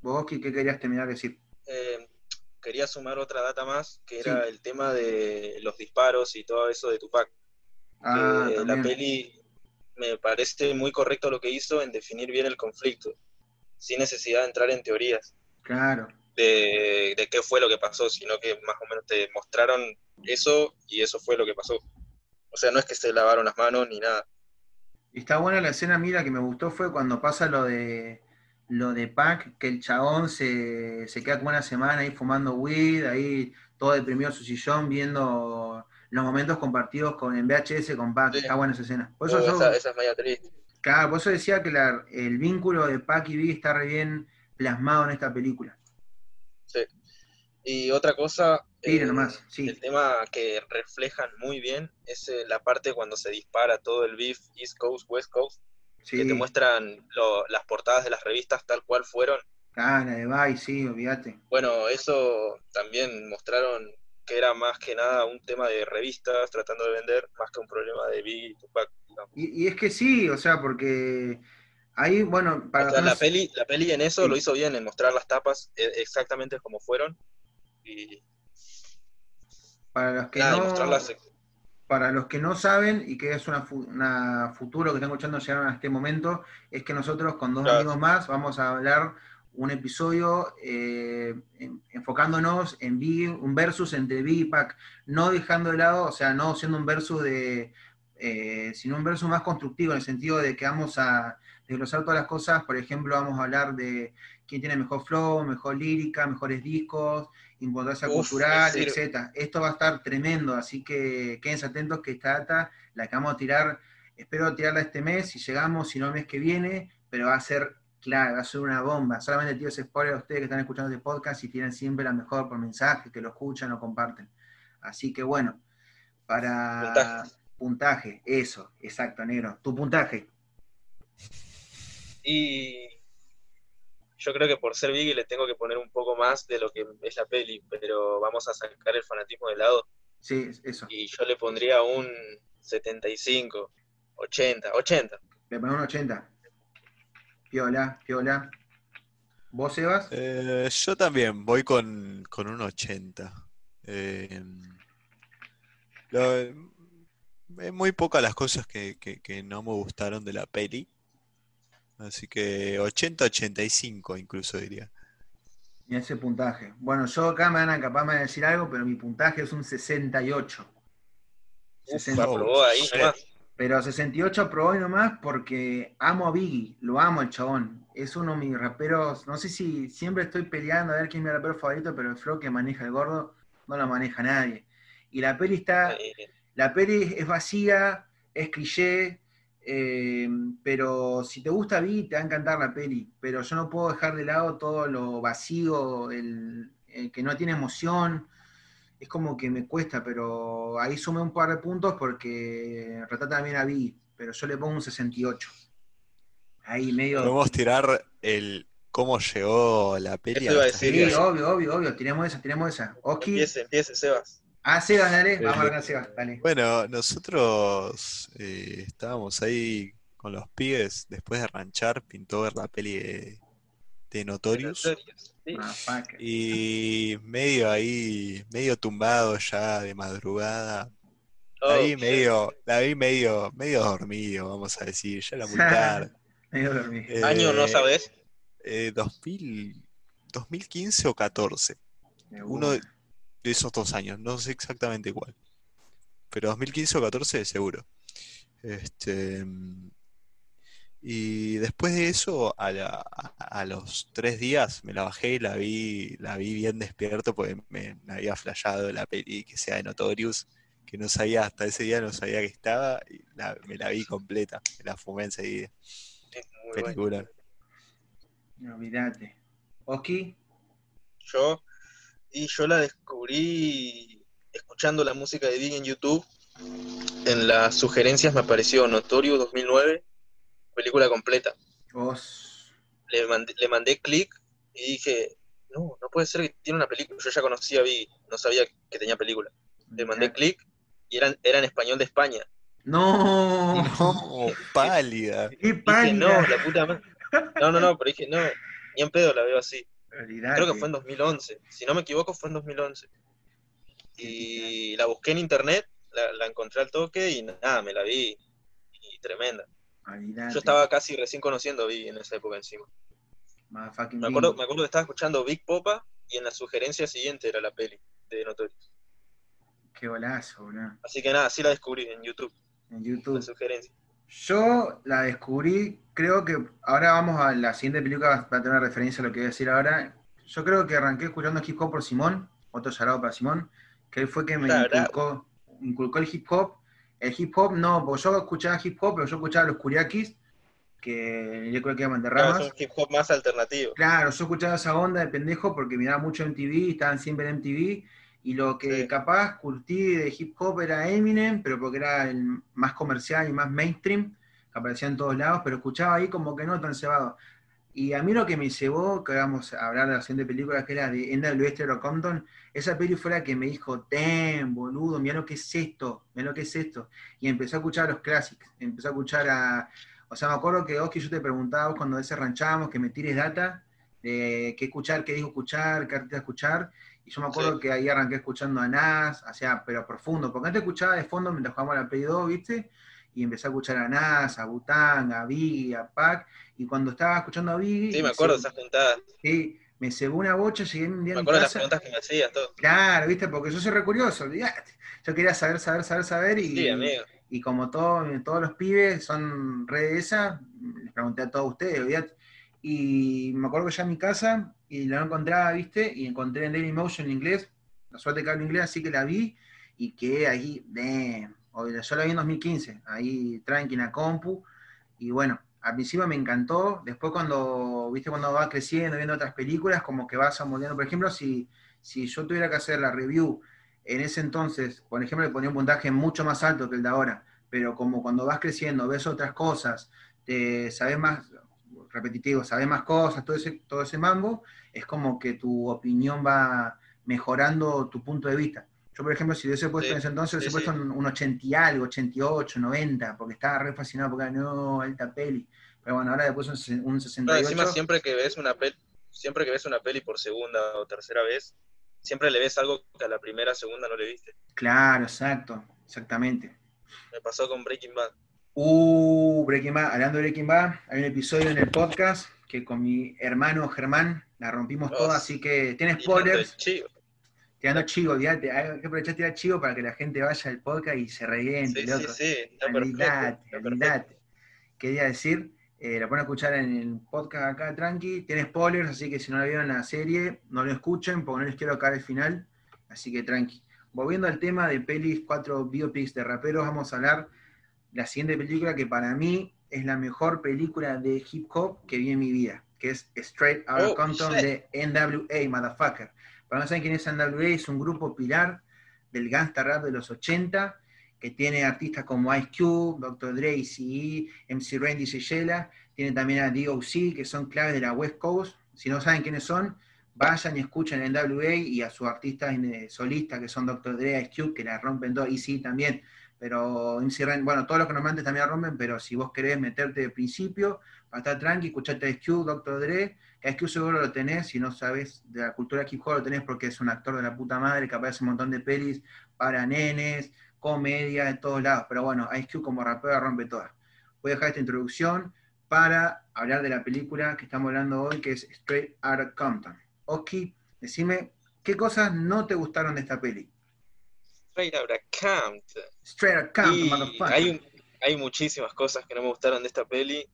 Speaker 2: ¿Vos, qué querías terminar de decir?
Speaker 3: Eh, quería sumar otra data más, que
Speaker 2: Sí.
Speaker 3: era el tema de los disparos y todo eso de Tupac.
Speaker 2: Ah,
Speaker 3: que la peli me parece muy correcto lo que hizo en definir bien el conflicto, sin necesidad de entrar en teorías
Speaker 2: Claro.
Speaker 3: de, de qué fue lo que pasó, sino que más o menos te mostraron eso y eso fue lo que pasó. O sea, no es que se lavaron las manos ni nada.
Speaker 2: Está buena la escena, mira, que me gustó fue cuando pasa lo de lo de Pac, que el chabón se, se queda como una semana ahí fumando weed, ahí todo deprimido en su sillón, viendo los momentos compartidos con en VHS con Pac.
Speaker 3: Sí.
Speaker 2: Está buena esa escena. Por eso,
Speaker 3: Oh,
Speaker 2: yo-
Speaker 3: esa, esa es media triste.
Speaker 2: claro, por eso decía que la- el vínculo de Pac y Biggie está re bien plasmado en esta película.
Speaker 3: Sí. Y otra cosa,
Speaker 2: Tire nomás, sí.
Speaker 3: el tema que reflejan muy bien es eh, la parte cuando se dispara todo el beef East Coast, West Coast, que te muestran lo- las portadas de las revistas tal cual fueron.
Speaker 2: ah, la de Vice, sí, olvídate.
Speaker 3: Bueno, eso también mostraron que era más que nada un tema de revistas tratando de vender, más que un problema de y Tupac. digamos.
Speaker 2: Y, y es que sí, o sea, porque ahí, bueno, para
Speaker 3: O sea, la peli, la peli en eso
Speaker 2: Sí.
Speaker 3: lo hizo bien, en mostrar las tapas eh, exactamente como fueron. Y
Speaker 2: para los que no, para los que no saben y que es una, una futuro que están escuchando llegaron a este momento, es que nosotros con dos
Speaker 3: Claro.
Speaker 2: amigos más vamos a hablar un episodio eh, en- enfocándonos en Big, un versus entre Big y Pac, no dejando de lado, o sea, no siendo un versus de, eh, sino un versus más constructivo en el sentido de que vamos a desglosar todas las cosas, por ejemplo, vamos a hablar de quién tiene mejor flow, mejor lírica, mejores discos, importancia
Speaker 3: Uf,
Speaker 2: cultural,
Speaker 3: es
Speaker 2: etcétera. Esto va a estar tremendo, así que quédense atentos que esta data la que vamos a tirar, espero tirarla este mes, si llegamos, si no el mes que viene, pero va a ser clave, va a ser una bomba. Solamente tío ese spoiler a ustedes que están escuchando este podcast y tienen siempre la mejor por mensaje, que lo escuchan o comparten. Así que bueno, para
Speaker 3: Puntaje.
Speaker 2: puntaje, eso, exacto, negro. Tu puntaje.
Speaker 3: Y yo creo que por ser Biggie le tengo que poner un poco más de lo que es la peli, pero vamos a sacar el fanatismo de lado
Speaker 2: Sí, eso.
Speaker 3: y yo le pondría un 75, 80, 80.
Speaker 2: Le ponemos un 80. Piola, piola. ¿Vos, Sebas?
Speaker 4: Eh, yo también voy con, con un 80. Eh, lo- es muy pocas las cosas que, que- que no me gustaron de la peli. Así que 80-85 incluso diría.
Speaker 2: Y ese puntaje. Bueno, yo acá me van a capaz a decir algo, pero mi puntaje es un 68.
Speaker 3: Uf,
Speaker 2: 60.
Speaker 3: aprobó ahí nomás.
Speaker 2: Pero 68 aprobó y nomás porque amo a Biggie, lo amo el chabón. Es uno de mis raperos, no sé si siempre estoy peleando a ver quién es mi rapero favorito, pero el flow que maneja el gordo no lo maneja nadie. Y la peli está, la peli es vacía, es cliché, eh, pero si te gusta Biggie te va a encantar la peli. Pero yo no puedo dejar de lado todo lo vacío, el, el que no tiene emoción. Es como que me cuesta, pero ahí sumé un par de puntos porque retrata también a Biggie, pero yo le pongo un 68. Ahí medio...
Speaker 4: Podemos tirar el cómo llegó la peli
Speaker 3: Eso iba a decir,
Speaker 2: Sí, obvio, obvio, obvio. Tiremos esa, tiremos esa. Oski.
Speaker 3: Empiece, empiece, Sebas.
Speaker 2: Ah, Sebas, dale. Vamos a
Speaker 4: Eh,
Speaker 2: ver a Sebas, dale.
Speaker 4: Bueno, nosotros eh, estábamos ahí con los pibes después de ranchar, pintó ver la peli de, de Notorious.
Speaker 3: Sí.
Speaker 2: Motherfucker.
Speaker 4: Y medio ahí, medio tumbado ya de madrugada.
Speaker 3: Oh,
Speaker 4: La vi
Speaker 3: shit.
Speaker 4: medio, la vi medio, medio dormido, vamos a decir, ya era muy tarde.
Speaker 2: Medio dormido.
Speaker 3: Año no
Speaker 4: Eh,
Speaker 3: sabes.
Speaker 4: eh, 2000, 2015 o 14,
Speaker 2: Me
Speaker 4: uno de esos dos años, no sé exactamente cuál. Pero 2015 o 14 seguro. Este, y después de eso, a, la- a- a los tres días me la bajé y la vi, la vi bien despierto porque me, me había flashado la peli que sea de Notorious, que no sabía, hasta ese día no sabía que estaba, y la- me la vi completa, me la fumé enseguida.
Speaker 3: Es muy bueno.
Speaker 4: Película.
Speaker 2: No olvidate. Oski.
Speaker 3: Yo, y yo la descubrí escuchando la música de Big en YouTube. En las sugerencias me apareció Notorious 2009, película completa. Le mandé, le mandé clic y dije, no, no puede ser que tiene una película. Yo ya conocía a Big, no sabía que tenía película. Le mandé clic y era, era en español de España.
Speaker 2: No.
Speaker 4: No, pálida.
Speaker 2: Qué
Speaker 3: Dije,
Speaker 2: pálida.
Speaker 3: no, la puta madre. No, no, no, pero dije, no, ni en pedo la veo así. Creo que fue en 2011. Si no me equivoco, fue en 2011. Y la busqué en internet, la, la encontré al toque y nada, me la vi. Y tremenda. Yo estaba casi recién conociendo a Big en esa época encima. Me acuerdo, me acuerdo que estaba escuchando Big Popa y en la sugerencia siguiente era la peli de Notorious.
Speaker 2: Qué golazo, boludo.
Speaker 3: Así que nada, así la descubrí en YouTube,
Speaker 2: En
Speaker 3: la
Speaker 2: YouTube.
Speaker 3: sugerencia.
Speaker 2: Yo la descubrí, creo que ahora vamos a la siguiente película, va a tener una referencia a lo que voy a decir ahora. Yo creo que arranqué escuchando hip hop por Simón, otro llamado para Simón, que él fue que me
Speaker 3: Claro.
Speaker 2: inculcó, inculcó el hip hop. El hip hop no, porque yo escuchaba hip hop, pero yo escuchaba los Kuriakis, que yo creo que llaman
Speaker 3: Claro,
Speaker 2: derramas.
Speaker 3: es un hip hop más alternativo.
Speaker 2: Claro, yo escuchaba esa onda de pendejo porque miraba mucho MTV, estaban siempre en MTV, y lo que
Speaker 3: Sí.
Speaker 2: capaz curtí de hip hop era Eminem, pero porque era el más comercial y más mainstream, que aparecía en todos lados, pero escuchaba ahí como que no tan cebado. Y a mí lo que me llevó, que vamos a hablar de la siguiente película, que era de NWA Stereo Compton, esa peli fue la que me dijo, damn, boludo, mira lo que es esto, mira lo que es esto. Y empecé a escuchar los clásicos, empecé a escuchar a... O sea, me acuerdo que Oski, yo te preguntaba cuando a veces ranchábamos que me tires data, de qué escuchar, qué dijo escuchar, qué artista escuchar, y yo me acuerdo
Speaker 3: Sí.
Speaker 2: que ahí arranqué escuchando a Nas, o sea, pero profundo, porque antes escuchaba de fondo mientras jugábamos la Play 2, ¿viste? Y empecé a escuchar a Nas, a Butang, a Biggie, a Pac, y cuando estaba escuchando a Biggie...
Speaker 3: Sí, me acuerdo de esas juntadas.
Speaker 2: Sí, me cebó una bocha, llegué un día
Speaker 3: Me acuerdo de las
Speaker 2: casa...
Speaker 3: preguntas que me hacías, todo.
Speaker 2: Claro, ¿viste? Porque yo soy recurioso, olvidate. Yo quería saber, saber, saber, saber, y,
Speaker 3: Sí, amigo.
Speaker 2: y como todo- todos los pibes son re de esa, les pregunté a todos ustedes, olvidate. Y me acuerdo que ya en mi casa, y la encontraba, ¿viste? Y encontré en Daily Motion en inglés, la suerte que hablo inglés, así que la vi, y quedé ahí. O- Yo la vi en 2015, ahí tranqui en la compu, y bueno, al principio me encantó, después cuando, ¿viste? Cuando vas creciendo, viendo otras películas, como que vas amoldeando, por ejemplo, si, si yo tuviera que hacer la review en ese entonces, por ejemplo, le ponía un puntaje mucho más alto que el de ahora, pero como cuando vas creciendo, ves otras cosas, te sabes más repetitivo, sabes más cosas, todo ese, todo ese mambo, es como que tu opinión va mejorando tu punto de vista. Yo, por ejemplo, si hubiese puesto
Speaker 3: Sí,
Speaker 2: en ese entonces, hubiese
Speaker 3: sí,
Speaker 2: puesto
Speaker 3: sí.
Speaker 2: un, un 80 y algo, 88, 90, porque estaba re fascinado, porque no, alta peli. Pero bueno, ahora le puse un, un
Speaker 3: No,
Speaker 2: 68.
Speaker 3: encima siempre que ves una peli, siempre que ves una peli por segunda o tercera vez, siempre le ves algo que a la primera, segunda no le viste.
Speaker 2: Claro, exacto, exactamente.
Speaker 3: Me pasó con Breaking Bad.
Speaker 2: Uh, Breaking Bad, hablando de Breaking Bad, hay un episodio en el podcast que con mi hermano Germán la rompimos toda, así que tiene spoilers,
Speaker 3: chivo.
Speaker 2: tirando chivo, olvídate, hay que aprovechar tirar chivo para que la gente vaya al podcast y se reviente,
Speaker 3: Sí, sí, sí. Está perfecto.
Speaker 2: Olvídate,
Speaker 3: está perfecto.
Speaker 2: olvídate. Quería decir, eh, la pueden escuchar en el podcast acá, tranqui, tiene spoilers, así que si no la vieron la serie, no lo escuchen, porque no les quiero caer el final, así que tranqui. Volviendo al tema de pelis, cuatro biopics de raperos, vamos a hablar la siguiente película que para mí es la mejor película de hip hop que vi en mi vida, que es Straight Outta
Speaker 3: Oh,
Speaker 2: Compton
Speaker 3: shit.
Speaker 2: de NWA, motherfucker. Para no saben quién es NWA, es un grupo pilar del gangsta rap de los 80, que tiene artistas como Ice Cube, Dr. Dre, Eazy-E, MC Randy Shella, tiene también a D.O.C., que son claves de la West Coast. Si no saben quiénes son, vayan y escuchen NWA y a sus artistas eh, solistas, que son Dr. Dre, Ice Cube, que la rompen todo, Eazy también. Pero bueno, todos los que normalmente también la rompen, pero si vos querés meterte de principio, para estar tranqui, escuchate a Cube, Dr. Dre, que Ice Cube seguro lo tenés, si no sabes de la cultura hip hop lo tenés porque es un actor de la puta madre que aparece un montón de pelis para nenes, comedia, de todos lados. Pero bueno, Ice Cube como rapero rompe todas. Voy a dejar esta introducción para hablar de la película que estamos hablando hoy, que es Straight Outta Compton. Oski, decime, ¿qué cosas no te gustaron de esta peli?
Speaker 3: Straight Outta Compton.
Speaker 2: Straight Outta Compton,
Speaker 3: Y
Speaker 2: motherfucker.
Speaker 3: hay, un- hay muchísimas cosas que no me gustaron de esta peli.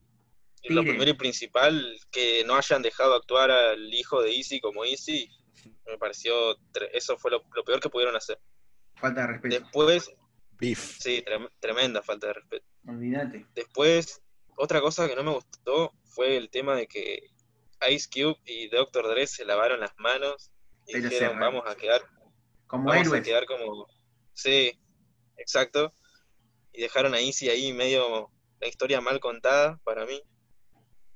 Speaker 3: Lo primero y principal, que no hayan dejado actuar al hijo de Easy como Easy, me pareció, eso fue lo, lo peor que pudieron hacer.
Speaker 2: Falta de respeto.
Speaker 3: Después,
Speaker 4: Beef.
Speaker 3: sí, trem- tremenda falta de respeto.
Speaker 2: Olvídate.
Speaker 3: Después, otra cosa que no me gustó fue el tema de que Ice Cube y Dr. Dre se lavaron las manos y
Speaker 2: Pero
Speaker 3: dijeron, vamos a quedar,
Speaker 2: Como
Speaker 3: vamos a
Speaker 2: héroes.
Speaker 3: quedar como... Sí, exacto. Y dejaron a Easy ahí medio la historia mal contada para mí.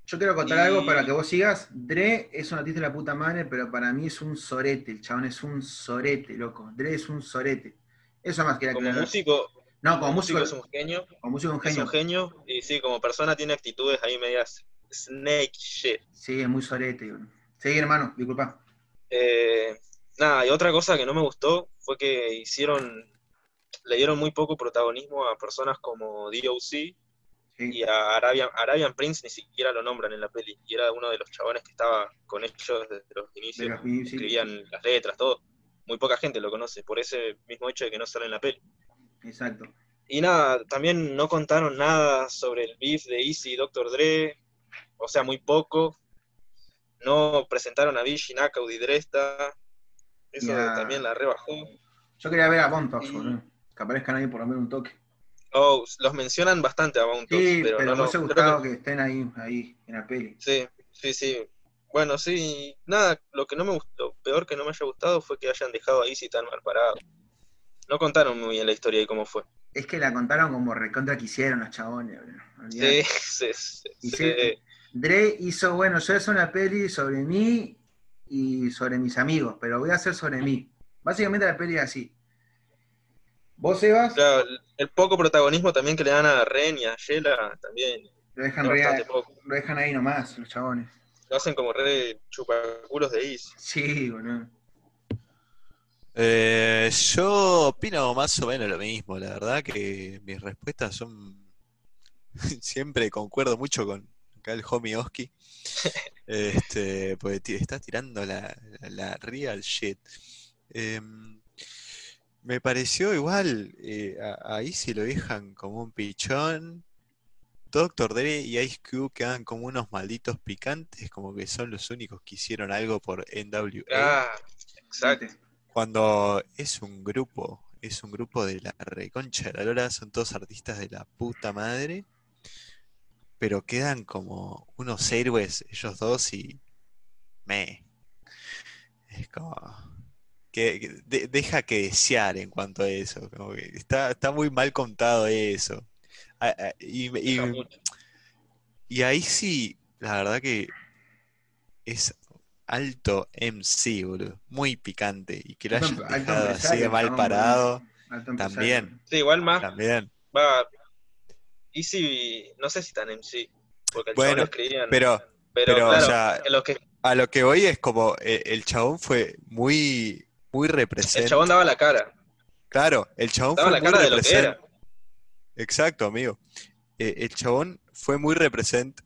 Speaker 2: Yo quiero contar
Speaker 3: Y-
Speaker 2: algo para que vos sigas. Dre es un artista de la puta madre, pero para mí es un sorete. El chabón es un sorete, loco. Dre es un sorete. Eso más quería
Speaker 3: Como
Speaker 2: aclarar.
Speaker 3: músico,
Speaker 2: No, como músico,
Speaker 3: es un genio,
Speaker 2: como músico es un
Speaker 3: es
Speaker 2: genio.
Speaker 3: un genio, y sí, como persona tiene actitudes ahí medias snake shit.
Speaker 2: Sí, es muy sorete. Seguí, hermano, disculpa.
Speaker 3: Eh, nada, y otra cosa que no me gustó fue que hicieron, le dieron muy poco protagonismo a personas como D.O.C.
Speaker 2: Sí.
Speaker 3: y a Arabian, Arabian Prince ni siquiera lo nombran en la peli, y era uno de los chabones que estaba con ellos desde los inicios,
Speaker 2: sí.
Speaker 3: escribían las letras, todo. Muy poca gente lo conoce, por ese mismo hecho de que no sale en la peli.
Speaker 2: Exacto.
Speaker 3: Y nada, también no contaron nada sobre el beef de Easy y Dr. Dre, o sea, muy poco. No presentaron a Vichy, Knockout y Dresta. Eso también la rebajó.
Speaker 2: Yo quería ver a Bontox,
Speaker 3: Y-
Speaker 2: boludo. Que aparezcan ahí por lo menos un toque.
Speaker 3: Oh, los mencionan bastante a Thugs,
Speaker 2: Sí,
Speaker 3: pero,
Speaker 2: pero,
Speaker 3: no,
Speaker 2: me
Speaker 3: no,
Speaker 2: gustado
Speaker 3: que-
Speaker 2: que... estén ahí, ahí, en la peli.
Speaker 3: Sí, sí, sí. Bueno, sí, nada, lo que no me gustó, lo peor que no me haya gustado fue que hayan dejado a Easy tan mal parado. No contaron muy bien la historia y cómo fue.
Speaker 2: Es que la contaron como recontra que hicieron los chabones, bro.
Speaker 3: Sí, sí, sí. sí,
Speaker 2: Dre hizo, bueno, yo hice una peli sobre mí y sobre mis amigos, pero voy a hacer sobre mí. Básicamente la peli es así. Vos, Sebas,
Speaker 3: Claro, el- poco protagonismo también que le dan a Ren y a Yela también
Speaker 2: lo dejan, re- lo dejan ahí nomás, los chabones.
Speaker 3: Lo hacen como re chupaculos de Easy.
Speaker 2: Sí, boludo.
Speaker 4: Eh, yo opino más o menos lo mismo, la verdad que mis respuestas son siempre concuerdo mucho con acá el homie Oski. Este, ti- está tirando la, la- la real shit. Em, me pareció igual, eh, ahí si lo dejan como un pichón. Doctor Dre y Ice Cube quedan como unos malditos picantes, como que son los únicos que hicieron algo por NWA
Speaker 3: Ah, exacto.
Speaker 4: cuando es un grupo, es un grupo de la reconcha de la lora, son todos artistas de la puta madre, pero quedan como unos héroes ellos dos y me es como que, que de- deja que desear en cuanto a eso, como que está, está muy mal contado eso. Ah, ah, y, y- ahí sí, la verdad que es alto MC, boludo. Muy picante. Y que lo hayan dejado así de mal parado, también.
Speaker 3: Sí, igual más
Speaker 4: también.
Speaker 3: va. Easy, no sé si tan MC. Porque el
Speaker 4: Bueno,
Speaker 3: chabón escribían.
Speaker 4: Pero
Speaker 3: pero,
Speaker 4: pero, o sea,
Speaker 3: lo que
Speaker 4: a lo que voy es como eh, el chabón fue muy, muy
Speaker 3: el
Speaker 4: represente.
Speaker 3: chabón daba la cara.
Speaker 4: Claro, el chabón
Speaker 3: Daba
Speaker 4: fue
Speaker 3: la
Speaker 4: muy
Speaker 3: cara de lo que
Speaker 4: represent-
Speaker 3: era.
Speaker 4: Exacto, amigo. Eh, el chabón fue muy represent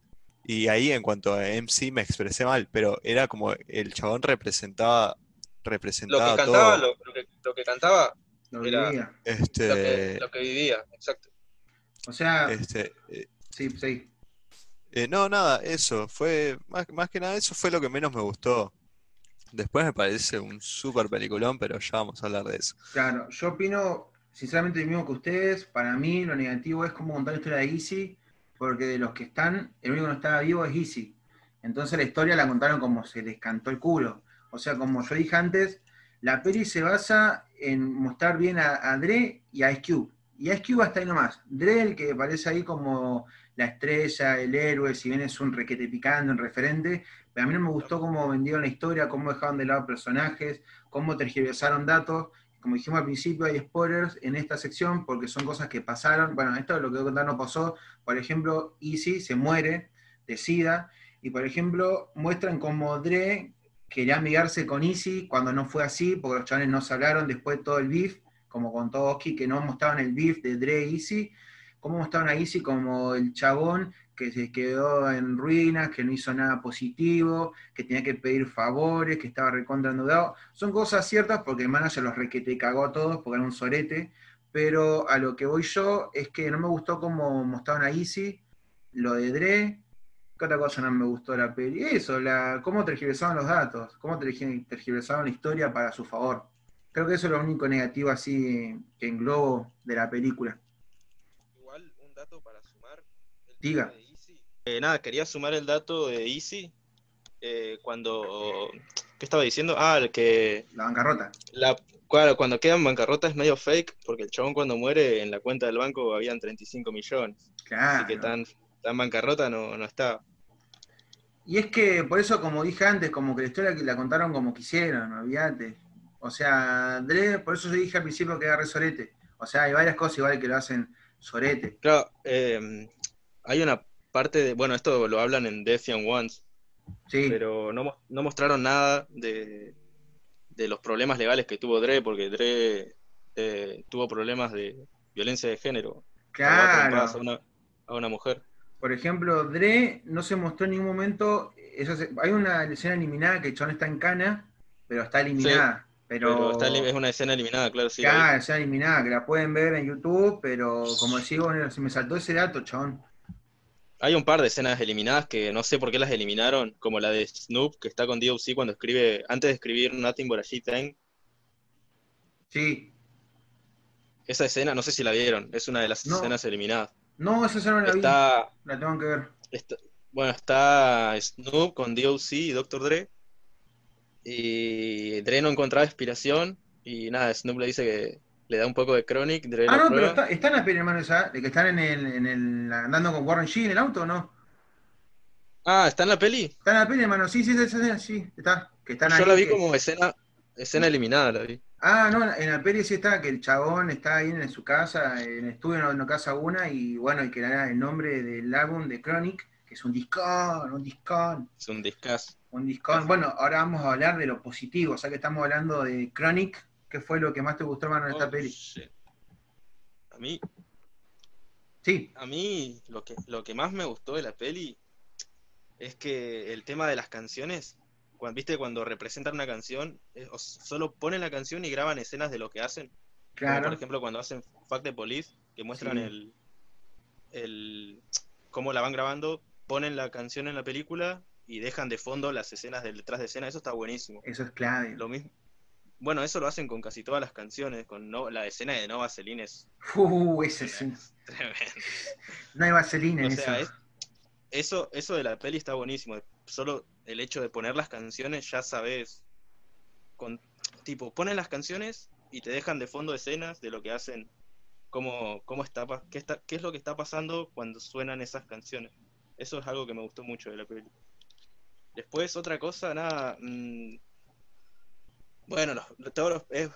Speaker 4: y ahí en cuanto a MC me expresé mal, pero era como el chabón representaba
Speaker 3: Lo
Speaker 4: representaba
Speaker 3: que cantaba,
Speaker 4: todo.
Speaker 3: lo, lo que, lo que cantaba,
Speaker 2: Lo
Speaker 3: Era-
Speaker 2: vivía.
Speaker 4: Este,
Speaker 3: lo que, lo que vivía, exacto.
Speaker 2: O sea,
Speaker 4: este, eh,
Speaker 2: sí, sí.
Speaker 4: eh, no, nada, eso, fue, más, más que nada, eso fue lo que menos me gustó. Después me parece un súper peliculón, pero ya vamos a hablar de eso.
Speaker 2: Claro, yo opino sinceramente lo mismo que ustedes. Para mí lo negativo es cómo contar la historia de Easy, porque de los que están, el único que no estaba vivo es Easy. Entonces la historia la contaron como se les cantó el culo. O sea, como yo dije antes, la peli se basa en mostrar bien a, a Dre y a Ice Cube. Y Ice Cube hasta ahí nomás. Dre, el que aparece ahí como la estrella, el héroe, si bien es un requete picando, un referente, pero a mí no me gustó cómo vendieron la historia, cómo dejaron de lado personajes, cómo tergiversaron datos. Como dijimos al principio, hay spoilers en esta sección porque son cosas que pasaron. Bueno, esto es lo que voy a contar no pasó. Por ejemplo, Easy se muere de SIDA. Y por ejemplo, muestran cómo Dre quería amigarse con Easy cuando no fue así, porque los chavales no se hablaron después de todo el beef, como con todo Oski, que no mostraban el beef de Dre Easy. Cómo mostraron a Easy como el chabón que se quedó en ruinas, que no hizo nada positivo, que tenía que pedir favores, que estaba recontra endeudado. Son cosas ciertas porque el manager los requete cagó a todos porque era un sorete, pero a lo que voy yo es que no me gustó cómo mostraron a Easy, lo de Dre. ¿Qué otra cosa no me gustó la peli? Eso, la, cómo tergiversaban los datos, cómo tergi- tergiversaban la historia para su favor. Creo que eso es lo único negativo así que englobo de la película.
Speaker 3: Igual, un dato para sumar. el
Speaker 2: Diga.
Speaker 3: de Easy. Eh, nada, quería sumar el dato de Easy. eh, cuando. ¿Qué estaba diciendo? Ah, el que.
Speaker 2: La bancarrota.
Speaker 3: La, claro, cuando queda en bancarrota es medio fake, porque el chabón cuando muere en la cuenta del banco habían 35 millones.
Speaker 2: Claro.
Speaker 3: Así que tan, tan bancarrota no, no estaba.
Speaker 2: Y es que, por eso, como dije antes, como que la historia que la contaron como quisieron, olvídate. O sea, Dre, por eso yo dije al principio que era re sorete. O sea, hay varias cosas igual que lo hacen sorete.
Speaker 3: Claro, eh, hay una parte de. Bueno, esto lo hablan en Young Ones,
Speaker 2: Sí,
Speaker 3: pero no, mos- no mostraron nada de, de los problemas legales que tuvo Dre, porque Dre eh, tuvo problemas de violencia de género. A
Speaker 2: claro.
Speaker 3: una, a una mujer.
Speaker 2: Por ejemplo, Dre no se mostró en ningún momento. Eso se- hay una escena eliminada que chabón está en cana, pero está eliminada. Pero,
Speaker 3: Pero está, li- es una escena eliminada, claro, sí. la vi.
Speaker 2: Claro, escena eliminada, que la pueden ver en YouTube, pero como bueno, se me saltó ese dato, chabón.
Speaker 3: Hay un par de escenas eliminadas que no sé por qué las eliminaron, como la de Snoop, que está con DOC cuando escribe, antes de escribir Nothing But a G-Thing,
Speaker 2: Sí,
Speaker 3: esa escena, no sé si la vieron, es una de las
Speaker 2: No.
Speaker 3: escenas eliminadas.
Speaker 2: No, esa ya no la vi.
Speaker 3: Está,
Speaker 2: La tengo que ver.
Speaker 3: está- bueno, está Snoop con DOC y Dr. Dre. Y Dre no encontraba inspiración. Y nada, Snoop le dice que le da un poco de Chronic. Dre
Speaker 2: Ah, no, pero
Speaker 3: prueba.
Speaker 2: está, está en la peli, hermano, esa, de que están en el, en el, andando con Warren G en el auto, ¿o ¿no?
Speaker 3: Ah, ¿está en la peli?
Speaker 2: Está en la peli, hermano, sí, sí, sí, sí, sí, está. Que están
Speaker 3: Yo
Speaker 2: ahí,
Speaker 3: la vi
Speaker 2: que-
Speaker 3: como escena, escena eliminada, la vi.
Speaker 2: Ah, no, en la peli sí está, que el chabón está ahí en su casa, en estudio en la casa una, y bueno, y que le da el nombre del álbum de Chronic, que es un discón, un discón,
Speaker 3: Es un discazo.
Speaker 2: Un discón. Bueno, ahora vamos a hablar de lo positivo, o sea que estamos hablando de Chronic, ¿qué fue lo que más te gustó, hermano, en esta
Speaker 3: Oh,
Speaker 2: peli?
Speaker 3: shit. A mí,
Speaker 2: Sí,
Speaker 3: a mí lo que, lo que más me gustó de la peli es que el tema de las canciones, cuando, viste, cuando representan una canción, eh, o s- solo ponen la canción y graban escenas de lo que hacen. Como,
Speaker 2: claro.
Speaker 3: por ejemplo, cuando hacen Fuck the Police, que muestran
Speaker 2: Sí.
Speaker 3: el, el cómo la van grabando, ponen la canción en la película y dejan de fondo las escenas del detrás de escena. Eso está buenísimo.
Speaker 2: Eso es clave.
Speaker 3: Lo mismo. Bueno, eso lo hacen con casi todas las canciones. Con no, la escena de Nova Celine es
Speaker 2: Uh, ese es un-
Speaker 3: tremenda.
Speaker 2: No hay vaselina
Speaker 3: O
Speaker 2: en
Speaker 3: sea,
Speaker 2: eso.
Speaker 3: es- eso, eso de la peli está buenísimo. Solo el hecho de poner las canciones, ya sabes. Con, tipo, ponen las canciones y te dejan de fondo escenas de lo que hacen, cómo, cómo está, qué está, qué es lo que está pasando cuando suenan esas canciones. Eso es algo que me gustó mucho de la peli. Después, otra cosa, nada. mm, bueno, los- los- todos los- es-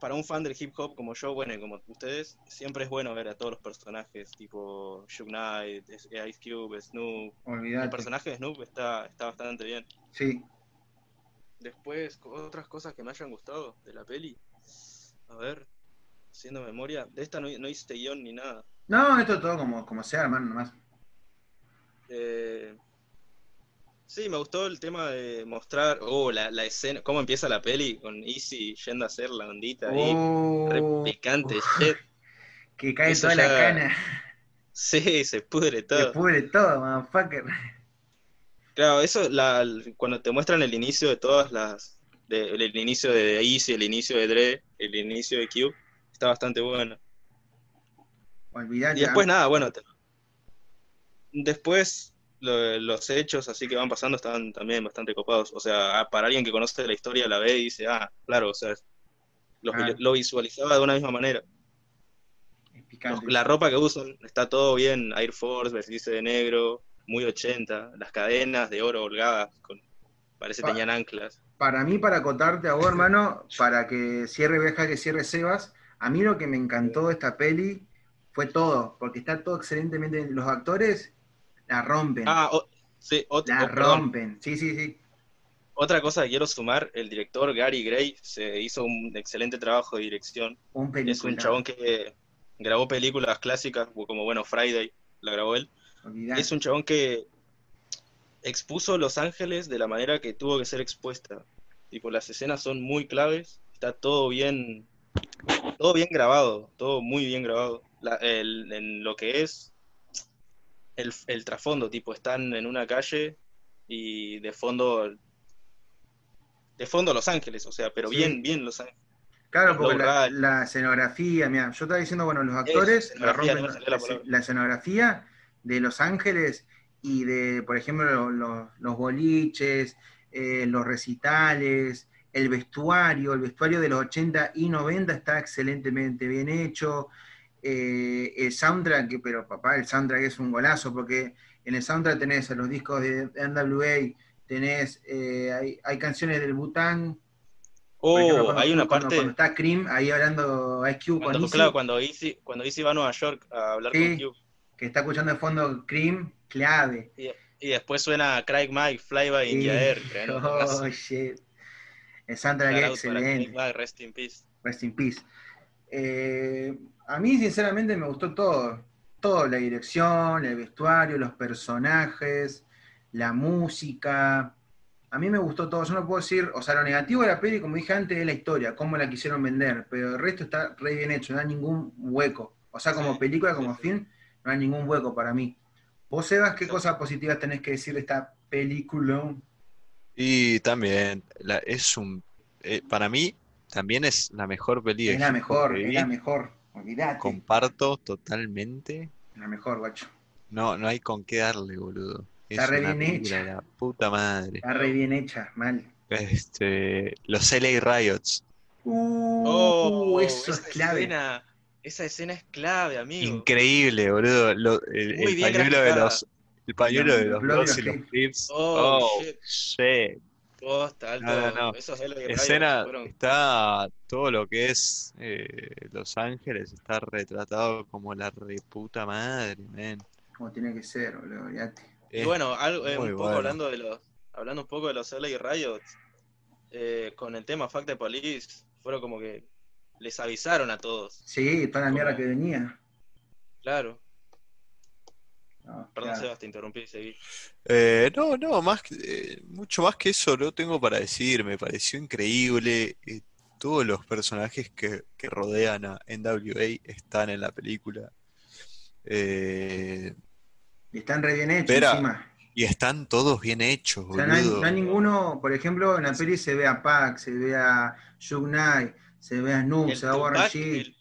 Speaker 3: para un fan del hip hop como yo, bueno, y como ustedes, siempre es bueno ver a todos los personajes, tipo Shook Knight, Ice Cube, Snoop. El
Speaker 2: Olvídate.
Speaker 3: personaje de Snoop está, está bastante bien.
Speaker 2: Sí.
Speaker 3: Después, otras cosas que me hayan gustado de la peli. A ver, haciendo memoria. De esta no, no hice guion ni nada.
Speaker 2: No, esto todo como, como sea, hermano, nomás.
Speaker 3: Eh, sí, me gustó el tema de mostrar, oh, la, la escena, cómo empieza la peli con Easy yendo a hacer la ondita ahí. Re
Speaker 2: Oh,
Speaker 3: picante, shit.
Speaker 2: que cae
Speaker 3: Eso
Speaker 2: toda la cana.
Speaker 3: Sí, se pudre todo.
Speaker 2: pudre todo, motherfucker.
Speaker 3: Claro, eso, la, cuando te muestran el inicio de todas las, de- el inicio de Easy, el inicio de Dre, el inicio de Q, está bastante bueno.
Speaker 2: Olvídate.
Speaker 3: Y después nada, bueno, te- después lo- los hechos así que van pasando están también bastante copados. O sea, ah, para alguien que conoce la historia la ve y dice, ah, claro, o sea, lo, lo visualizaba de una misma manera.
Speaker 2: Picante.
Speaker 3: La ropa que usan está todo bien, Air Force, vestirse de negro, muy 80, las cadenas de oro holgadas, con, parece
Speaker 2: Pa-
Speaker 3: tenían anclas.
Speaker 2: Para mí, para acotarte a vos, hermano, para que cierre Beja, que cierre Sebas, a mí lo que me encantó de esta peli fue todo, porque está todo excelentemente. Los actores la rompen.
Speaker 3: Ah, sí, ot-
Speaker 2: la
Speaker 3: perdón.
Speaker 2: rompen. Sí, sí, sí.
Speaker 3: Otra cosa que quiero sumar, el director Gary Gray se hizo un excelente trabajo de dirección.
Speaker 2: Un película.
Speaker 3: Es un chabón que grabó películas clásicas como bueno Friday, la grabó él.
Speaker 2: Olvidate.
Speaker 3: Es un chabón que expuso Los Ángeles de la manera que tuvo que ser expuesta. Tipo, las escenas son muy claves, está todo bien, todo bien grabado, todo muy bien grabado. La- el- en lo que es el, el trasfondo, tipo, están en una calle y de fondo, de fondo Los Ángeles, o sea, pero
Speaker 2: Sí.
Speaker 3: bien, bien Los Ángeles.
Speaker 2: Claro,
Speaker 3: Los
Speaker 2: porque la, escenografía, mira, yo estaba diciendo, bueno, los actores la
Speaker 3: escenografía,
Speaker 2: rompen
Speaker 3: no me salía la
Speaker 2: la,
Speaker 3: palabra.
Speaker 2: la escenografía de Los Ángeles y de, por ejemplo, lo- lo- los boliches, eh, los recitales, el vestuario, el vestuario de los 80 y 90 está excelentemente bien hecho. Eh, el soundtrack, pero papá, el soundtrack es un golazo, porque en el soundtrack tenés los discos de NWA, tenés, eh, hay, hay canciones del Bután, ejemplo,
Speaker 3: Oh, hay una
Speaker 2: cuando-
Speaker 3: parte...
Speaker 2: Cuando está Cream ahí hablando Ice Cube con
Speaker 3: Cuando,
Speaker 2: Easy,
Speaker 3: claro, cuando Easy, cuando Easy va a Nueva York a hablar
Speaker 2: Sí.
Speaker 3: con Q.
Speaker 2: que está escuchando de fondo Cream, clave.
Speaker 3: Y, y después suena Craig Mike, Fly by India
Speaker 2: Y-
Speaker 3: Air. temazo.
Speaker 2: oh, shit. El soundtrack es
Speaker 3: para Craig
Speaker 2: excelente.
Speaker 3: Mike, rest in peace.
Speaker 2: Rest in peace. Eh, a mí, sinceramente, me gustó todo. Todo, la dirección, el vestuario, los personajes, la música. A mí me gustó todo. Yo no puedo decir, o sea, lo negativo de la peli, como dije antes, es la historia, cómo la quisieron vender, pero el resto está re bien hecho, no hay ningún hueco. O sea, como película, como film, no hay ningún hueco para mí. Vos, Sebas, ¿qué cosas positivas tenés que decir de esta película?
Speaker 4: Y también, la- es un. eh, para mí, también es la mejor de
Speaker 2: Es la mejor, es la mejor.
Speaker 4: Comparto totalmente.
Speaker 2: La mejor, guacho.
Speaker 4: No, no hay con qué darle, boludo. Es
Speaker 2: Está re
Speaker 4: una
Speaker 2: bien hecha.
Speaker 4: la puta madre.
Speaker 2: Está re bien hecha, mal.
Speaker 4: Este, los LA Riots.
Speaker 2: Uh,
Speaker 3: Oh,
Speaker 2: eso es
Speaker 3: esa
Speaker 2: clave.
Speaker 3: Escena, esa escena es clave, amigo.
Speaker 4: Increíble, boludo. Lo- el, pañuelo de los. El pañuelo de
Speaker 2: Los
Speaker 4: los
Speaker 2: los
Speaker 4: los clips.
Speaker 3: Oh,
Speaker 4: Oh,
Speaker 3: shit.
Speaker 4: shit.
Speaker 3: Posta, alto.
Speaker 4: No, no, no.
Speaker 3: Esos LA Riots
Speaker 4: Escena,
Speaker 3: fueron-
Speaker 4: está todo lo que es eh, Los Ángeles, está retratado como la reputa madre, man.
Speaker 2: Como tiene que ser, boludo.
Speaker 3: Y bueno, algo, eh, un poco
Speaker 4: bueno.
Speaker 3: hablando de los, hablando un poco de los LA Riots, eh, con el tema Fact the Police, fueron como que les avisaron a todos.
Speaker 2: Sí, toda la mierda que venía.
Speaker 3: Claro.
Speaker 2: No,
Speaker 3: Perdón,
Speaker 2: claro.
Speaker 3: Sebas, te interrumpí, seguí.
Speaker 4: Eh, no, no, más que- eh, mucho más que eso no tengo para decir. Me pareció increíble. eh, todos los personajes que, que rodean a NWA están en la película. Eh,
Speaker 2: Y están re bien hechos
Speaker 4: Espera.
Speaker 2: encima.
Speaker 4: y están todos bien hechos,
Speaker 2: O sea, no hay,
Speaker 4: boludo.
Speaker 2: no hay ninguno, por ejemplo, en la peli se ve a Pac, se ve a Shug Knight, se ve a Snoop, se ve a Warren G.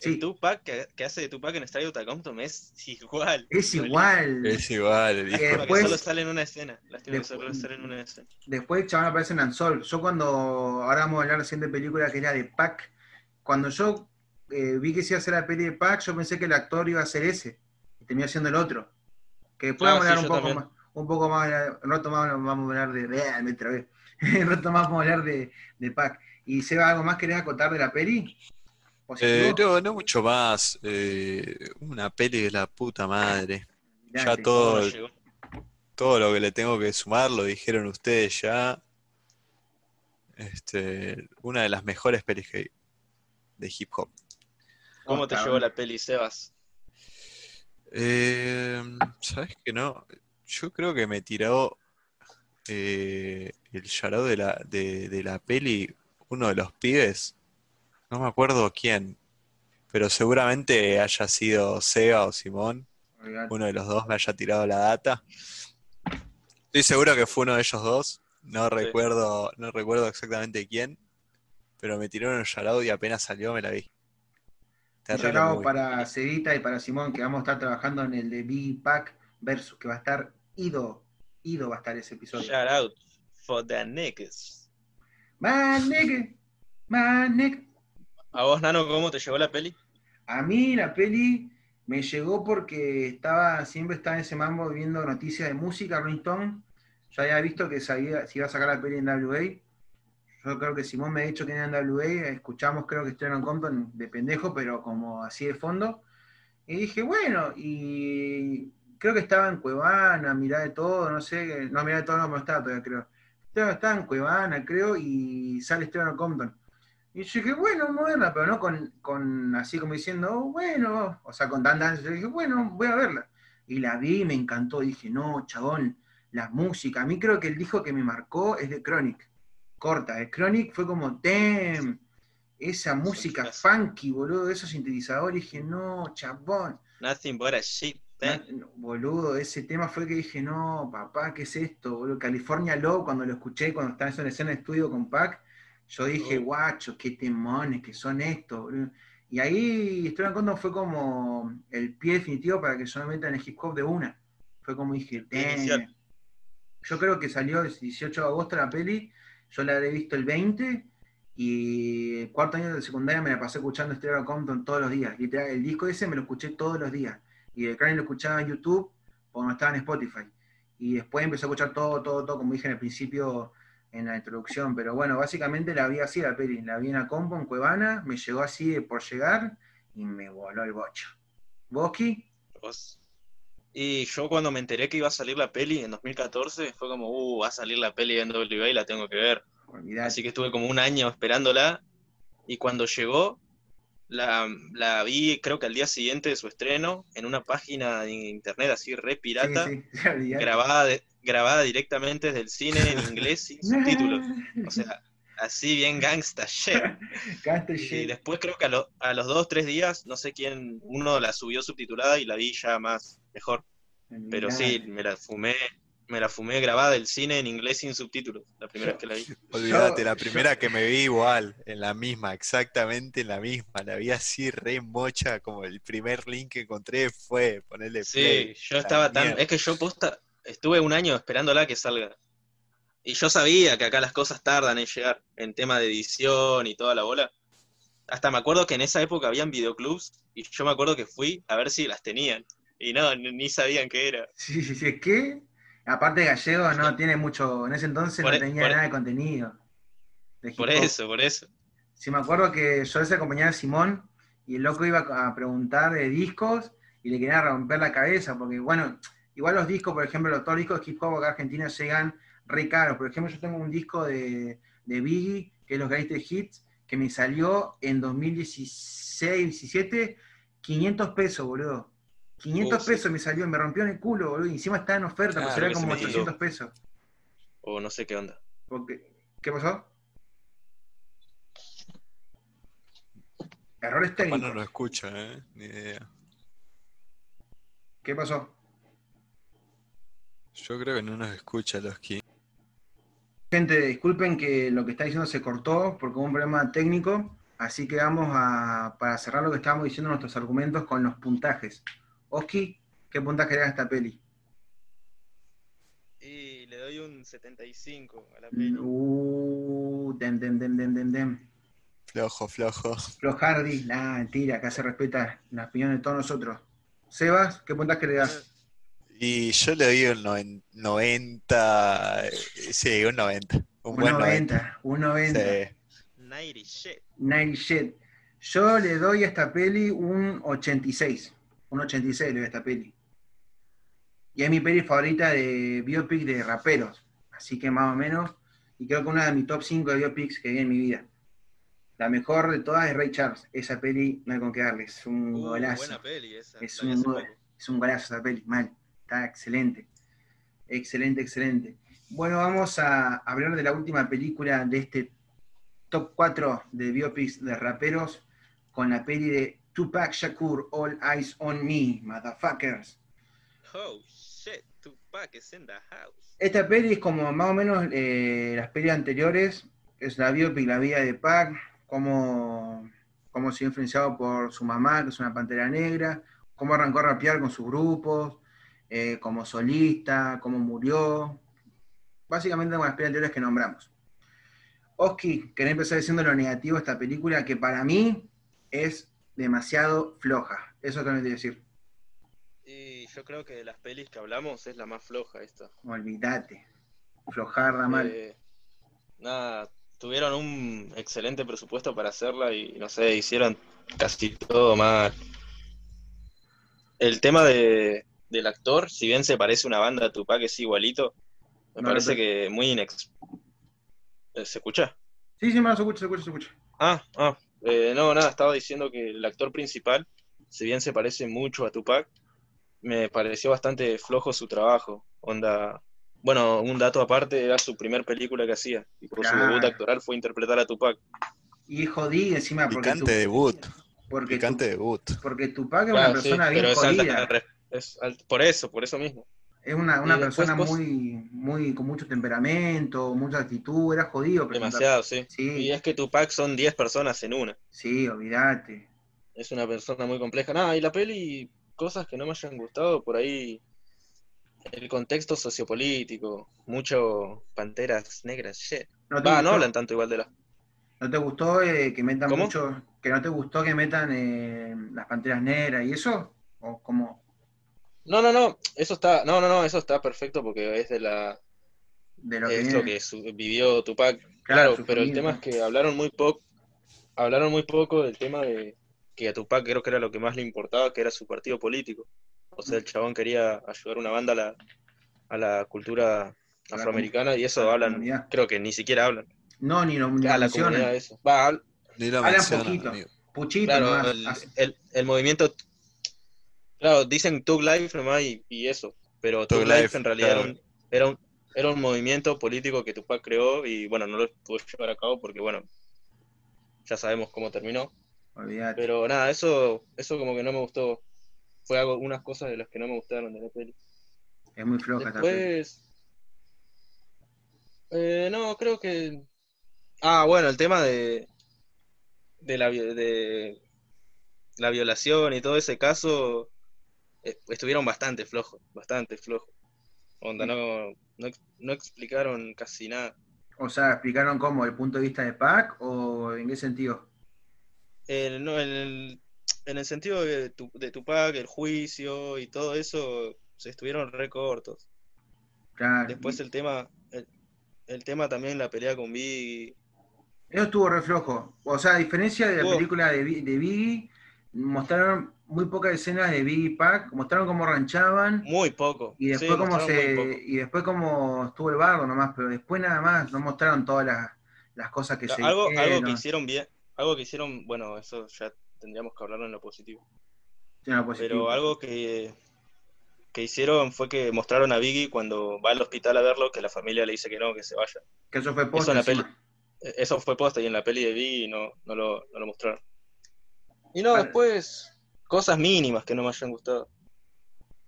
Speaker 3: el, el
Speaker 2: Sí,
Speaker 3: Tupac que, que hace de Tupac en Outta Compton es igual.
Speaker 2: es igual.
Speaker 4: Es igual.
Speaker 3: que
Speaker 2: después-
Speaker 3: solo sale en una escena. Lástima que
Speaker 2: después-
Speaker 3: solo sale en una escena.
Speaker 2: Después el chabón aparece en Ansol. Yo cuando, ahora vamos a hablar recién de película que era de Pac, cuando yo eh, vi que se iba a hacer la peli de Pac, yo pensé que el actor iba a ser ese, y terminó siendo el otro. Que después
Speaker 3: Ah,
Speaker 2: vamos a hablar
Speaker 3: sí,
Speaker 2: un poco
Speaker 3: también.
Speaker 2: más, un poco más, un rato más vamos a hablar de, de me trabé. un rato más vamos a hablar de, de Pac. ¿Y Seba, algo más querés acotar de la peli?
Speaker 4: Eh,
Speaker 2: ¿Positivo?
Speaker 4: no, no mucho más. eh, una peli de la puta madre. Ya todo,
Speaker 3: ¿Cómo no llegó?
Speaker 4: todo lo que le tengo que sumar lo dijeron ustedes ya. Este, una de las mejores pelis que de hip hop.
Speaker 3: ¿Cómo te
Speaker 2: boludo.
Speaker 3: la peli, Sebas?
Speaker 4: Eh, ¿sabes qué no? Yo creo que me tiró eh, el charado de la, de, de la peli, uno de los pibes, no me acuerdo quién, pero seguramente haya sido Seba o Simón, uno de los dos me haya tirado la data. Estoy seguro que fue uno de ellos dos, no recuerdo, no recuerdo exactamente quién, pero me tiraron el charado y apenas salió me la vi.
Speaker 2: Un
Speaker 4: Terrible
Speaker 2: shout-out
Speaker 4: movie.
Speaker 2: para Cevita y para Simón, que vamos a estar trabajando en el de Big Pac versus, que va a estar Ido. Ido va a estar ese episodio.
Speaker 3: Shout out for the niggas.
Speaker 2: Man, nigga. Man, nigga.
Speaker 3: ¿A vos, Nano, cómo te llevó la peli?
Speaker 2: A mí la peli me llegó porque estaba, siempre estaba en ese mambo viendo noticias de música, Rolling Stone. Yo había visto que sabía, si iba a sacar la peli en WA. Yo creo que Simón me ha dicho que en WA, escuchamos creo que estuvieron Compton de pendejo, pero como así de fondo. Y dije, bueno, y creo que estaba en Cuevana, mirá de todo, no sé, no mirá de todo, no, pero estaba todavía, creo. Estaba, estaba en Cuevana, creo, y sale Esteban Compton. Y yo dije, bueno, vamos a verla, pero no con, con así como diciendo, oh, bueno, o sea, con tanta ansia. Yo dije, bueno, voy a verla. Y la vi y me encantó. Dije, no, chabón, la música. A mí creo que el disco que me marcó es de Chronic. Corta, de Chronic fue como, damn, esa música funky, boludo, esos sintetizadores. Dije, no, chabón.
Speaker 3: Nothing but a shit. eh.
Speaker 2: No, boludo, ese tema fue que dije, no, papá, ¿qué es esto? Boludo? California Love, cuando lo escuché, cuando estaba en escena de estudio con Pac, yo dije, guacho, qué temones que son estos. Y ahí Esteban Condon fue como el pie definitivo para que yo me meta en el hip hop de una. Fue como dije, "Damn". Yo creo que salió el 18 de agosto la peli, yo la había visto el 20 y el cuarto año de secundaria me la pasé escuchando Stereo Compton todos los días. Literal, el disco ese me lo escuché todos los días. Y el Crane lo escuchaba en YouTube no estaba en Spotify. Y después empecé a escuchar todo, todo, todo, como dije en el principio en la introducción. Pero bueno, básicamente la vi así la peli. La vi en la compo en Cuevana, me llegó así de por llegar y me voló el bocho. ¿Boski?
Speaker 3: Vos. Y yo cuando me enteré que iba a salir la peli en 2014, fue como, uh, va a salir la peli en NWA y la tengo que ver.
Speaker 2: Olvidate.
Speaker 3: Así que estuve como un año esperándola. Y cuando llegó, la, la vi creo que al día siguiente de su estreno, en una página de internet así re pirata,
Speaker 2: Sí, sí, olvidate.
Speaker 3: grabada, de- grabada directamente desde el cine en inglés sin subtítulos. O sea, así bien gangsta shit.
Speaker 2: Gangsta
Speaker 3: Y
Speaker 2: shit.
Speaker 3: después creo que a, lo- a los dos, tres días, no sé quién, uno la subió subtitulada y la vi ya más mejor. Pero sí, me la fumé me la fumé grabada del cine en inglés sin subtítulos, la primera vez que la vi.
Speaker 4: Olvídate, la
Speaker 2: yo-
Speaker 4: primera que me vi igual, en la misma, exactamente en la misma. La vi así re mocha, como el primer link que encontré fue ponerle
Speaker 3: Sí,
Speaker 4: play.
Speaker 3: yo estaba tan.
Speaker 4: mierda.
Speaker 3: Es que yo posta, estuve un año esperándola que salga. Y yo sabía que acá las cosas tardan en llegar, en tema de edición y toda la bola. Hasta me acuerdo que en esa época habían videoclubs y yo me acuerdo que fui a ver si las tenían. Y no, ni sabían qué era.
Speaker 2: Sí, sí, sí, ¿qué? Aparte Gallego no tiene mucho, en ese entonces
Speaker 3: Por
Speaker 2: no
Speaker 3: e-
Speaker 2: tenía
Speaker 3: por e-
Speaker 2: nada de contenido. de
Speaker 3: Por eso, por eso.
Speaker 2: Sí, me acuerdo que yo les acompañaba a Simón y el loco iba a preguntar de discos y le quería romper la cabeza, porque bueno, igual los discos, por ejemplo, los, todos los discos de hip hop acá en Argentina llegan re caros. Por ejemplo, yo tengo un disco de, de Biggie, que es los Greatest Hits, que me salió en 2016, 17, 500 pesos, boludo. 500
Speaker 3: Uh, sí.
Speaker 2: pesos me salió, me rompió en el culo, boludo. Y encima está en oferta,
Speaker 4: Claro
Speaker 2: pues era como
Speaker 3: me
Speaker 2: 800 pesos.
Speaker 3: O no sé qué onda.
Speaker 2: Porque, ¿Qué pasó? Errores técnicos.
Speaker 4: no lo escucha, ¿eh? Ni idea.
Speaker 2: ¿Qué pasó?
Speaker 4: Yo creo que no nos escucha los que.
Speaker 2: Gente, disculpen que lo que está diciendo se cortó porque hubo un problema técnico, así que vamos a, para cerrar lo que estábamos diciendo, nuestros argumentos con los puntajes. Oski, ¿qué puntaje le das a esta peli?
Speaker 3: Y le doy un 75 a la peli.
Speaker 2: Uh, dem, dem, dem, dem, dem, dem.
Speaker 4: Flojo, flojo.
Speaker 2: Flo Hardy, la mentira, acá se respeta la opinión de todos nosotros. Sebas, ¿qué puntaje le das?
Speaker 4: Y yo le doy un noven- 90. eh, Sí, un 90. Un
Speaker 2: Un
Speaker 4: buen 90.
Speaker 2: 90, un 90.
Speaker 4: Sí.
Speaker 3: 90 shit.
Speaker 2: 90 shit. Yo le doy a esta peli un 86. Un 86 le doy a esta peli. Y es mi peli favorita de biopic de raperos. Así que más o menos. Y creo que una de mis top 5 de biopics que vi en mi vida. La mejor de todas es Ray Charles. Esa peli no hay con qué darle. Es un
Speaker 3: Uh,
Speaker 2: golazo.
Speaker 3: buena peli esa.
Speaker 2: Es un, es un golazo esa peli. Mal. Está excelente. Excelente, excelente. Bueno, vamos a hablar de la última película de este top 4 de biopics de raperos con la peli de Tupac Shakur, All Eyes on Me, motherfuckers.
Speaker 3: Oh shit, Tupac is in the house.
Speaker 2: Esta peli es como más o menos eh, las pelis anteriores, es la biopic, la vida de Pac, cómo, cómo se vio influenciado por su mamá, que es una pantera negra, cómo arrancó a rapear con sus grupos, eh, como solista, cómo murió. Básicamente con las anteriores que nombramos. Oski, quería empezar diciendo lo negativo de esta película, que para mí es demasiado floja. Eso tengo que decir.
Speaker 3: Y yo creo que de las pelis que hablamos es la más floja esta.
Speaker 2: Olvídate. Flojarda mal.
Speaker 3: Eh, nada, tuvieron un excelente presupuesto para hacerla y no sé, hicieron casi todo mal. El tema de, del actor, si bien se parece una banda a Tupac, es igualito, me
Speaker 2: No,
Speaker 3: parece
Speaker 2: no.
Speaker 3: que muy inex... Eh, ¿Se escucha?
Speaker 2: Sí, sí, me se escucha, se escucha, se escucha.
Speaker 3: Ah, ah, eh, no, nada, estaba diciendo que el actor principal, si bien se parece mucho a Tupac, me pareció bastante flojo su trabajo. Onda, bueno, un dato aparte, era su primer película que hacía, y por su
Speaker 2: Claro.
Speaker 3: debut actoral fue interpretar a Tupac.
Speaker 2: Y jodí encima porque,
Speaker 4: Picante
Speaker 2: tu-
Speaker 4: debut.
Speaker 2: porque, tu-
Speaker 4: Picante debut.
Speaker 2: porque Tupac es
Speaker 3: Claro,
Speaker 2: una
Speaker 3: sí,
Speaker 2: persona bien
Speaker 3: pero es alta-
Speaker 2: jodida.
Speaker 3: Es por eso, por eso mismo.
Speaker 2: Es una, una
Speaker 3: después
Speaker 2: persona muy, muy, con mucho temperamento, mucha actitud, era jodido.
Speaker 3: Demasiado, sí.
Speaker 2: Sí,
Speaker 3: Y es que Tupac son 10 personas en una.
Speaker 2: sí, olvídate.
Speaker 3: Es una persona muy compleja. Nada, y la peli, cosas que no me hayan gustado, por ahí, el contexto sociopolítico, mucho panteras negras, shit.
Speaker 2: ¿No
Speaker 3: Va, hablan tanto igual de las...
Speaker 2: ¿no te gustó eh, que metan
Speaker 3: ¿Cómo?
Speaker 2: mucho, que no te gustó que metan eh, las panteras negras y eso? ¿O como
Speaker 3: No, no, no, eso está, no, no, no, eso está perfecto porque es de la,
Speaker 2: de lo que
Speaker 3: es
Speaker 2: viene?
Speaker 3: lo que su- vivió Tupac.
Speaker 2: Claro,
Speaker 3: Claro, pero el tema es que hablaron muy poco, hablaron muy poco del tema de que a Tupac creo que era lo que más le importaba, que era su partido político. O sea, el chabón quería ayudar una banda a la, a la cultura
Speaker 2: A la
Speaker 3: afroamericana y eso
Speaker 2: la
Speaker 3: hablan,
Speaker 2: comunidad.
Speaker 3: creo que ni siquiera hablan.
Speaker 2: No, ni lo
Speaker 3: A la comunidad eso. Va, habl-
Speaker 4: Ni lo
Speaker 2: Hablan
Speaker 4: mencionan,
Speaker 2: poquito.
Speaker 4: amigo.
Speaker 2: Puchito
Speaker 3: claro,
Speaker 2: nomás.
Speaker 3: el,
Speaker 2: Hace-
Speaker 3: el, el movimiento, claro, dicen Tug Life nomás y, y eso, pero Tug Life,
Speaker 4: Life,
Speaker 3: en realidad era un, era, un, era un movimiento político que Tupac creó y bueno, no lo pudo llevar a cabo porque bueno, ya sabemos cómo terminó.
Speaker 2: Olvídate.
Speaker 3: Pero nada, eso, eso como que no me gustó. Fue algo, unas cosas de las que no me gustaron de la peli.
Speaker 2: Es muy floja.
Speaker 3: Después, Eh, no, creo que. Ah, bueno, el tema de. de la, de la violación y todo ese caso. Eh, estuvieron bastante flojos, bastante flojos. Onda, no, no, no explicaron casi nada.
Speaker 2: O sea, ¿explicaron cómo? ¿El punto de vista de Pac o en qué sentido?
Speaker 3: El- no, en, el, en el sentido de, tu, de Tupac, el juicio y todo eso, se estuvieron re cortos.
Speaker 2: Claro.
Speaker 3: Después el tema, el, el tema también, la pelea con Biggie.
Speaker 2: Eso estuvo re flojo. O sea, a diferencia de la película de, de Biggie, mostraron muy pocas escenas de Biggie y Pac, mostraron cómo ranchaban
Speaker 3: Muy poco.
Speaker 2: y
Speaker 3: Sí,
Speaker 2: después cómo se y después cómo estuvo el bardo nomás, pero después nada más, no mostraron todas las, las cosas que se
Speaker 3: Algo, algo que hicieron bien, algo que hicieron, bueno, eso ya tendríamos que hablarlo en lo positivo.
Speaker 2: Sí, no, positivo.
Speaker 3: Pero algo que, que hicieron fue que mostraron a Biggie cuando va al hospital a verlo, que la familia le dice que no, que se vaya.
Speaker 2: que eso fue
Speaker 3: Eso
Speaker 2: posta
Speaker 3: en la peli. Eso fue posta y en la peli de Biggie no, no, lo, no lo mostraron. Y no,
Speaker 2: Vale.
Speaker 3: después, cosas mínimas que no me hayan gustado.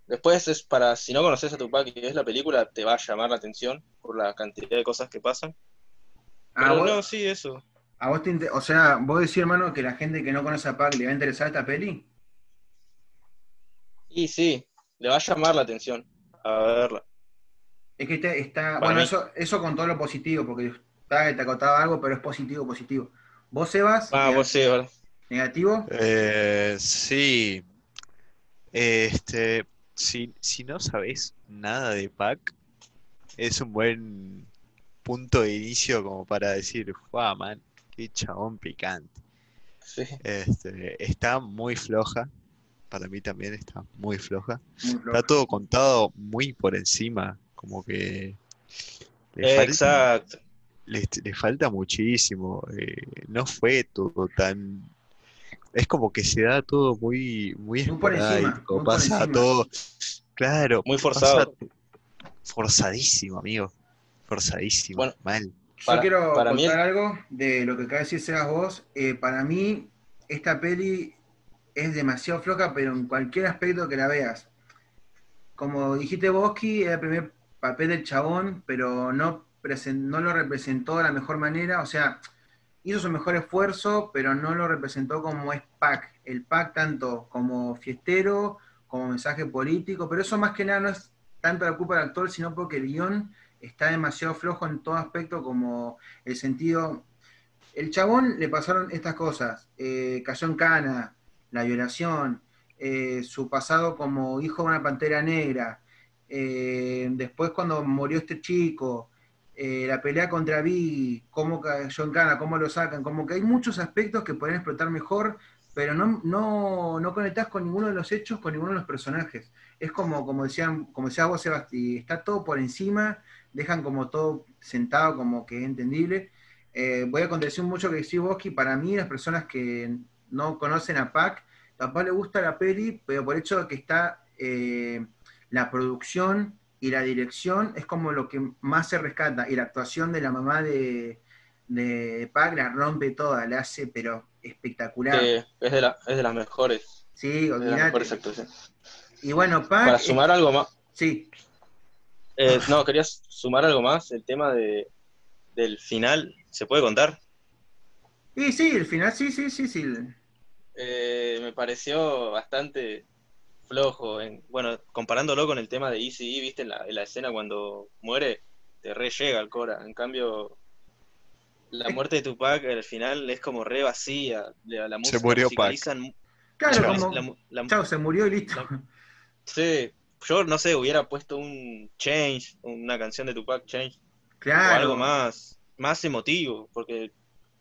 Speaker 3: Después es para, si no conoces a Tupac y ves la película, te va a llamar la atención por la cantidad de cosas que pasan.
Speaker 2: Ah,
Speaker 3: Pero
Speaker 2: vos-
Speaker 3: no, sí, eso.
Speaker 2: a vos te o sea, vos decís, hermano, que la gente que no conoce a Pac le va a interesar esta peli.
Speaker 3: Y sí, le va a llamar la atención a verla.
Speaker 2: Es que está, está bueno,
Speaker 3: mí.
Speaker 2: eso, eso con todo lo positivo, porque está, te acotaba algo, pero es positivo, positivo. ¿Vos, Sebas?
Speaker 3: Ah, vos sí, ¿verdad?
Speaker 2: ¿Negativo?
Speaker 4: Eh, sí. Este, si, si no sabes nada de Pac, es un buen punto de inicio como para decir, ¡guau, man! ¡Qué chabón picante!
Speaker 3: Sí.
Speaker 4: Este, está muy floja. Para mí también está muy floja.
Speaker 2: Muy.
Speaker 4: Está todo contado muy por encima. Como que le falta,
Speaker 3: Exacto.
Speaker 4: le, le falta muchísimo. eh, no fue todo tan. Es como que se da todo muy, muy
Speaker 2: Muy por encima, por
Speaker 4: Pasa
Speaker 2: encima.
Speaker 4: todo. Claro.
Speaker 3: Muy
Speaker 4: pasa
Speaker 3: forzado.
Speaker 4: forzadísimo, amigo. Forzadísimo.
Speaker 3: Bueno,
Speaker 4: mal.
Speaker 2: Yo quiero
Speaker 3: para mí
Speaker 2: contar algo de lo que acaba de decir Sebas vos. Eh, para mí, esta peli es demasiado floja, pero en cualquier aspecto que la veas. Como dijiste Bosky, era el primer papel del chabón, pero no, no lo representó de la mejor manera. O sea, hizo su mejor esfuerzo, pero no lo representó como es Pac. El Pac tanto como fiestero, como mensaje político, pero eso más que nada no es tanto la culpa del actor, sino porque el guion está demasiado flojo en todo aspecto, como el sentido. El chabón le pasaron estas cosas: eh, cayó en cana, la violación, eh, su pasado como hijo de una pantera negra, eh, después cuando murió este chico, eh, la pelea contra Biggie, cómo en cana, cómo lo sacan, como que hay muchos aspectos que pueden explotar mejor, pero no, no, no conectás con ninguno de los hechos, con ninguno de los personajes. Es como, como decían, como decías vos, Sebasti, está todo por encima, dejan como todo sentado, como que es entendible. Eh, voy a contradecir mucho que decís vos, para mí las personas que no conocen a Pac, capaz le gusta la peli, pero por hecho de que está eh, la producción y la dirección es como lo que más se rescata, y la actuación de la mamá de, de Pac la rompe toda, la hace pero espectacular.
Speaker 3: que es de, la, es de las mejores.
Speaker 2: Sí,
Speaker 3: de las
Speaker 2: olvidate.
Speaker 3: mejores actuaciones.
Speaker 2: Y bueno, Pac...
Speaker 3: Para
Speaker 2: es-
Speaker 3: sumar algo más.
Speaker 2: sí,
Speaker 3: eh, no, querías sumar algo más. El tema de, del final. ¿Se puede contar?
Speaker 2: y sí, el final, sí, sí, sí, sí.
Speaker 3: Eh, me pareció bastante flojo. En, bueno, comparándolo con el tema de Easy, viste en la, en la escena cuando muere, te re llega el Cora. En cambio, la muerte de Tupac al final es como re vacía. La, la música
Speaker 4: murió
Speaker 3: musicalizan-
Speaker 2: Claro, como...
Speaker 3: la
Speaker 2: Chao, se murió y listo.
Speaker 3: sí, yo no sé, hubiera puesto un Change, una canción de Tupac Change, o algo más, más emotivo, porque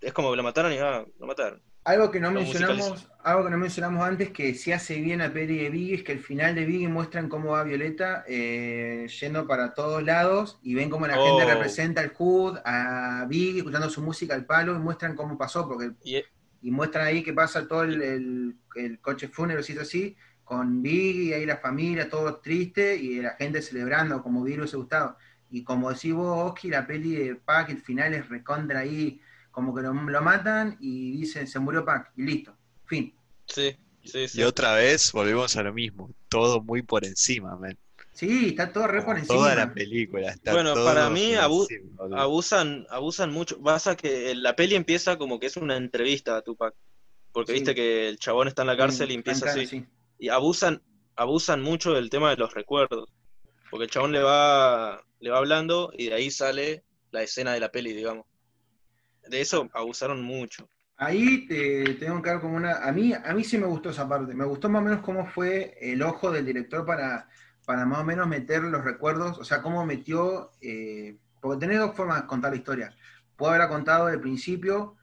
Speaker 3: es como que lo mataron y ah, lo mataron.
Speaker 2: Algo que no mencionamos, algo que no mencionamos antes, que sí hace bien la peli de Biggie, es que el final de Biggie muestran cómo va Violeta eh, yendo para todos lados y ven cómo la
Speaker 3: Oh.
Speaker 2: gente representa al Hood, a Biggie, escuchando su música al palo, y muestran cómo pasó, porque
Speaker 3: Y,
Speaker 2: y muestran ahí que pasa todo el, el- el coche fúnebre, si es así, con Biggie, ahí la familia, todo triste, y la gente celebrando como hubiese gustado. Y como decís vos, Oski, la peli de Pac, el final es recontra ahí, como que lo, lo matan y dicen, se murió Pac, y listo, fin.
Speaker 3: sí, sí, sí.
Speaker 4: Y otra vez volvemos a lo mismo. Todo muy por encima, man.
Speaker 2: Sí, está todo re por encima.
Speaker 4: Toda la película está
Speaker 3: Bueno,
Speaker 4: todo
Speaker 3: para mí, abu-
Speaker 4: encima,
Speaker 3: abusan, abusan mucho. Pasa que la peli empieza como que es una entrevista a Tupac. Porque
Speaker 2: Sí.
Speaker 3: viste que el chabón está en la cárcel y empieza así.
Speaker 2: sí.
Speaker 3: Y abusan, abusan mucho del tema de los recuerdos. Porque el chabón le va, le va hablando y de ahí sale la escena de la peli, digamos. De eso abusaron mucho.
Speaker 2: Ahí te tengo que dar como una. A mí, a mí sí me gustó esa parte. Me gustó más o menos cómo fue el ojo del director para, para más o menos meter los recuerdos. O sea, cómo metió. eh, porque tenés dos formas de contar la historia. Puedo haberla contado de principio,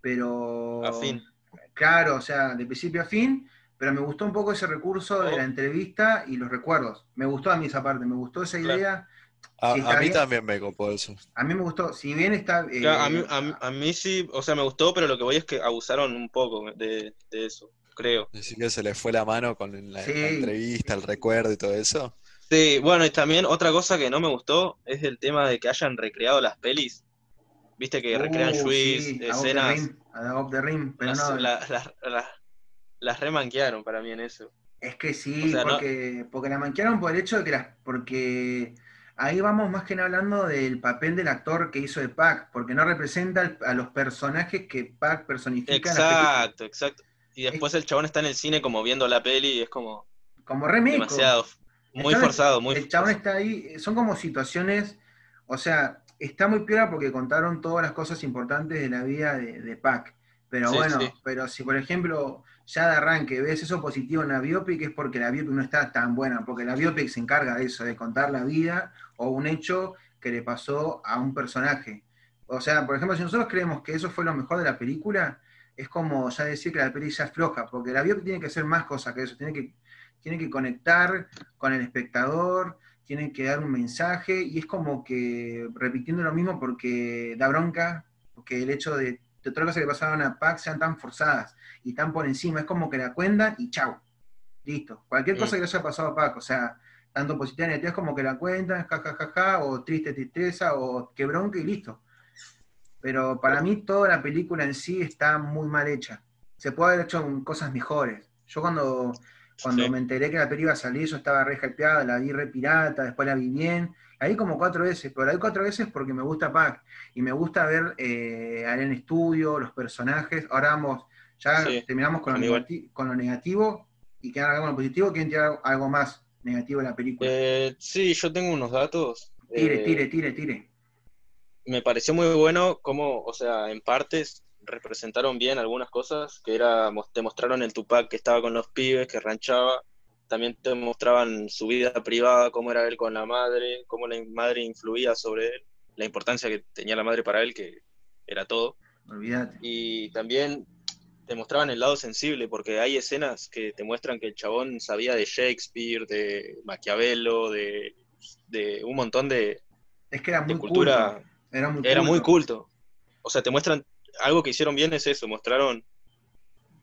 Speaker 2: pero.
Speaker 3: A fin.
Speaker 2: Claro, o sea, de principio a fin. Pero me gustó un poco ese recurso de
Speaker 3: Oh.
Speaker 2: la entrevista y los recuerdos. Me gustó a mí esa parte, me gustó esa
Speaker 3: Claro.
Speaker 4: A,
Speaker 2: sí,
Speaker 4: mí
Speaker 2: bien.
Speaker 4: también me copó eso.
Speaker 2: A mí me gustó. Si bien está. eh,
Speaker 3: Claro, a, mí, a, mí- a mí sí, o sea, me gustó, pero lo que voy es que abusaron un poco de, de eso, creo.
Speaker 4: Decir que se le fue la mano con la, la
Speaker 2: Sí.
Speaker 4: entrevista, el recuerdo y todo eso.
Speaker 3: Sí, bueno, y también otra cosa que no me gustó es el tema de que hayan recreado las pelis. Viste que recrean
Speaker 2: Uh,
Speaker 3: juiz,
Speaker 2: sí, a Bob the
Speaker 3: escenas,
Speaker 2: Rim, a the Rim, pero
Speaker 3: las,
Speaker 2: no,
Speaker 3: la- las- las- las remanquearon para mí en eso.
Speaker 2: es que sí,
Speaker 3: o sea, no-
Speaker 2: porque, porque la manquearon por el hecho de que las, porque ahí vamos más que nada hablando del papel del actor que hizo de Pac, porque no representa a los personajes que Pac personifica en.
Speaker 3: Exacto, exacto. Y después el chabón está en el cine como viendo la peli y es como
Speaker 2: Como remake.
Speaker 3: demasiado, muy
Speaker 2: chabón-
Speaker 3: forzado, muy
Speaker 2: El chabón está ahí, son como situaciones, o sea, está muy piola porque contaron todas las cosas importantes de la vida de, de Pac. Pero
Speaker 3: Sí,
Speaker 2: bueno,
Speaker 3: sí.
Speaker 2: pero si por ejemplo ya de arranque ves eso positivo en la biopic es porque la biopic no está tan buena, porque la biopic se encarga de eso, de contar la vida o un hecho que le pasó a un personaje. O sea, por ejemplo, si nosotros creemos que eso fue lo mejor de la película, es como ya decir que la película es floja, porque la biopic tiene que hacer más cosas que eso, tiene que, tiene que conectar con el espectador, tiene que dar un mensaje, y es como que repitiendo lo mismo porque da bronca, porque el hecho de, de otras cosas que pasaban a Pac sean tan forzadas y tan por encima, es como que la cuentan y chau, listo. Cualquier cosa que le haya pasado a Pac, o sea, tanto positiva negativa, es como que la cuentan, ja, ja, ja, ja, o triste tristeza, o qué bronca y listo. Pero para mí toda la película en sí está muy mal hecha. Se puede haber hecho cosas mejores. Yo cuando, cuando
Speaker 3: Sí.
Speaker 2: me enteré que la película iba a salir, yo estaba re hypeada, la vi re pirata, después la vi bien. Vi como cuatro veces, pero la vi cuatro veces porque me gusta Pac. Y me gusta ver eh, a él en estudio, los personajes. Ahora vamos, ya
Speaker 3: Sí,
Speaker 2: terminamos con lo, con lo negativo y que ahora hagamos lo positivo. ¿Quieren tirar algo más negativo de la película?
Speaker 3: Eh, sí, yo tengo unos datos.
Speaker 2: tire,
Speaker 3: Eh,
Speaker 2: tire, tire, tire.
Speaker 3: me pareció muy bueno cómo, o sea, en partes representaron bien algunas cosas, que era, te mostraron el Tupac que estaba con los pibes, que ranchaba, también te mostraban su vida privada, cómo era él con la madre, cómo la madre influía sobre él, la importancia que tenía la madre para él, que era todo,
Speaker 2: Olvídate.
Speaker 3: y también te mostraban el lado sensible, porque hay escenas que te muestran que el chabón sabía de Shakespeare, de Maquiavelo, de, de un montón de,
Speaker 2: Es que era
Speaker 3: de
Speaker 2: muy
Speaker 3: cultura
Speaker 2: culto. Era muy
Speaker 3: era muy
Speaker 2: culto.
Speaker 3: culto. O sea, te muestran, algo que hicieron bien es eso, mostraron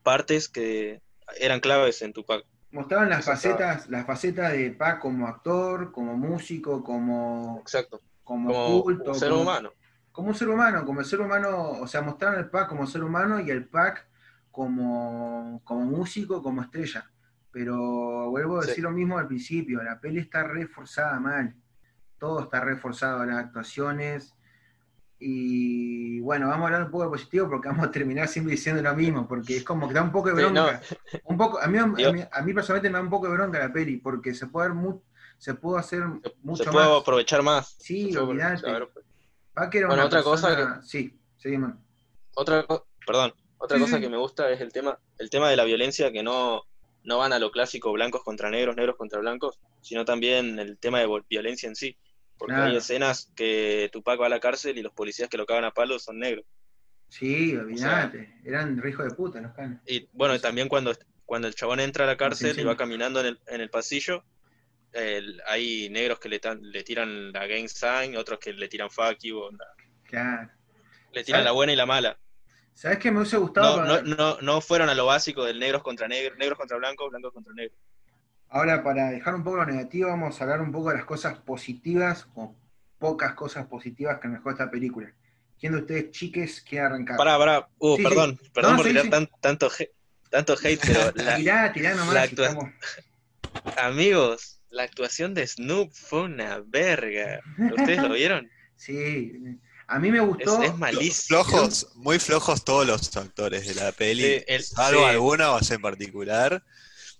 Speaker 3: partes que eran claves en Tupac.
Speaker 2: Mostraban las facetas, las facetas de Pac como actor, como músico, como,
Speaker 3: Exacto.
Speaker 2: como,
Speaker 3: Como
Speaker 2: culto,
Speaker 3: ser
Speaker 2: como-
Speaker 3: humano.
Speaker 2: como un ser humano, como el ser humano, o sea, mostraron el Pac como ser humano y el Pac como, como músico, como estrella. Pero vuelvo a
Speaker 3: Sí.
Speaker 2: decir lo mismo al principio, la peli está reforzada mal. Todo está reforzado, las actuaciones. Y bueno, vamos a hablar un poco de positivo porque vamos a terminar siempre diciendo lo mismo, porque es como que da un poco de
Speaker 3: Sí, no.
Speaker 2: bronca. Un poco, a, mí, a, mí, a mí personalmente me da un poco de bronca la peli, porque se puede, mu- se pudo hacer mucho
Speaker 3: Se puede
Speaker 2: más.
Speaker 3: aprovechar más.
Speaker 2: Sí,
Speaker 3: puede
Speaker 2: olvidate. era
Speaker 3: Bueno, otra cosa
Speaker 2: Sí, man.
Speaker 3: Otra perdón, otra
Speaker 2: Sí,
Speaker 3: cosa
Speaker 2: sí.
Speaker 3: que me gusta es el tema, el tema de la violencia que no, no van a lo clásico blancos contra negros, negros contra blancos, sino también el tema de violencia en sí. Porque
Speaker 2: Claro.
Speaker 3: hay escenas que Tupac va a la cárcel y los policías que lo cagan a palos son negros.
Speaker 2: Sí, olvidate. Eran re hijo de puta los canes.
Speaker 3: Y bueno, y también cuando, cuando el chabón entra a la cárcel y va caminando en el, en el pasillo, el- hay negros que le, le tiran la gang sign, otros que le tiran fuck you, onda.
Speaker 2: Claro.
Speaker 3: le tiran
Speaker 2: ¿Sabes?
Speaker 3: la buena y la mala.
Speaker 2: ¿Sabes qué me hubiese gustado?
Speaker 3: No,
Speaker 2: para-
Speaker 3: no, no, no fueron a lo básico del negros contra negros, negros contra blancos, blancos contra negros.
Speaker 2: Ahora, para dejar un poco lo negativo, vamos a hablar un poco de las cosas positivas o pocas cosas positivas que mejor esta película. ¿Quién de ustedes, chiques, quiere arrancar?
Speaker 3: Pará, pará, uh,
Speaker 2: Sí, sí.
Speaker 3: perdón, perdón
Speaker 2: No,
Speaker 3: por
Speaker 2: sí,
Speaker 3: tirar
Speaker 2: sí.
Speaker 3: tan- tanto, tanto hate, pero la-
Speaker 2: Tirá, tirá nomás.
Speaker 3: la actua-
Speaker 2: estamos-
Speaker 3: amigos, La actuación de Snoop fue una verga. ¿Ustedes lo vieron?
Speaker 2: Sí, a mí me gustó.
Speaker 3: es malísimo.
Speaker 4: Flojos, muy flojos todos los actores de la peli,
Speaker 3: Sí, el-
Speaker 4: salvo
Speaker 3: sí.
Speaker 4: algunos en particular.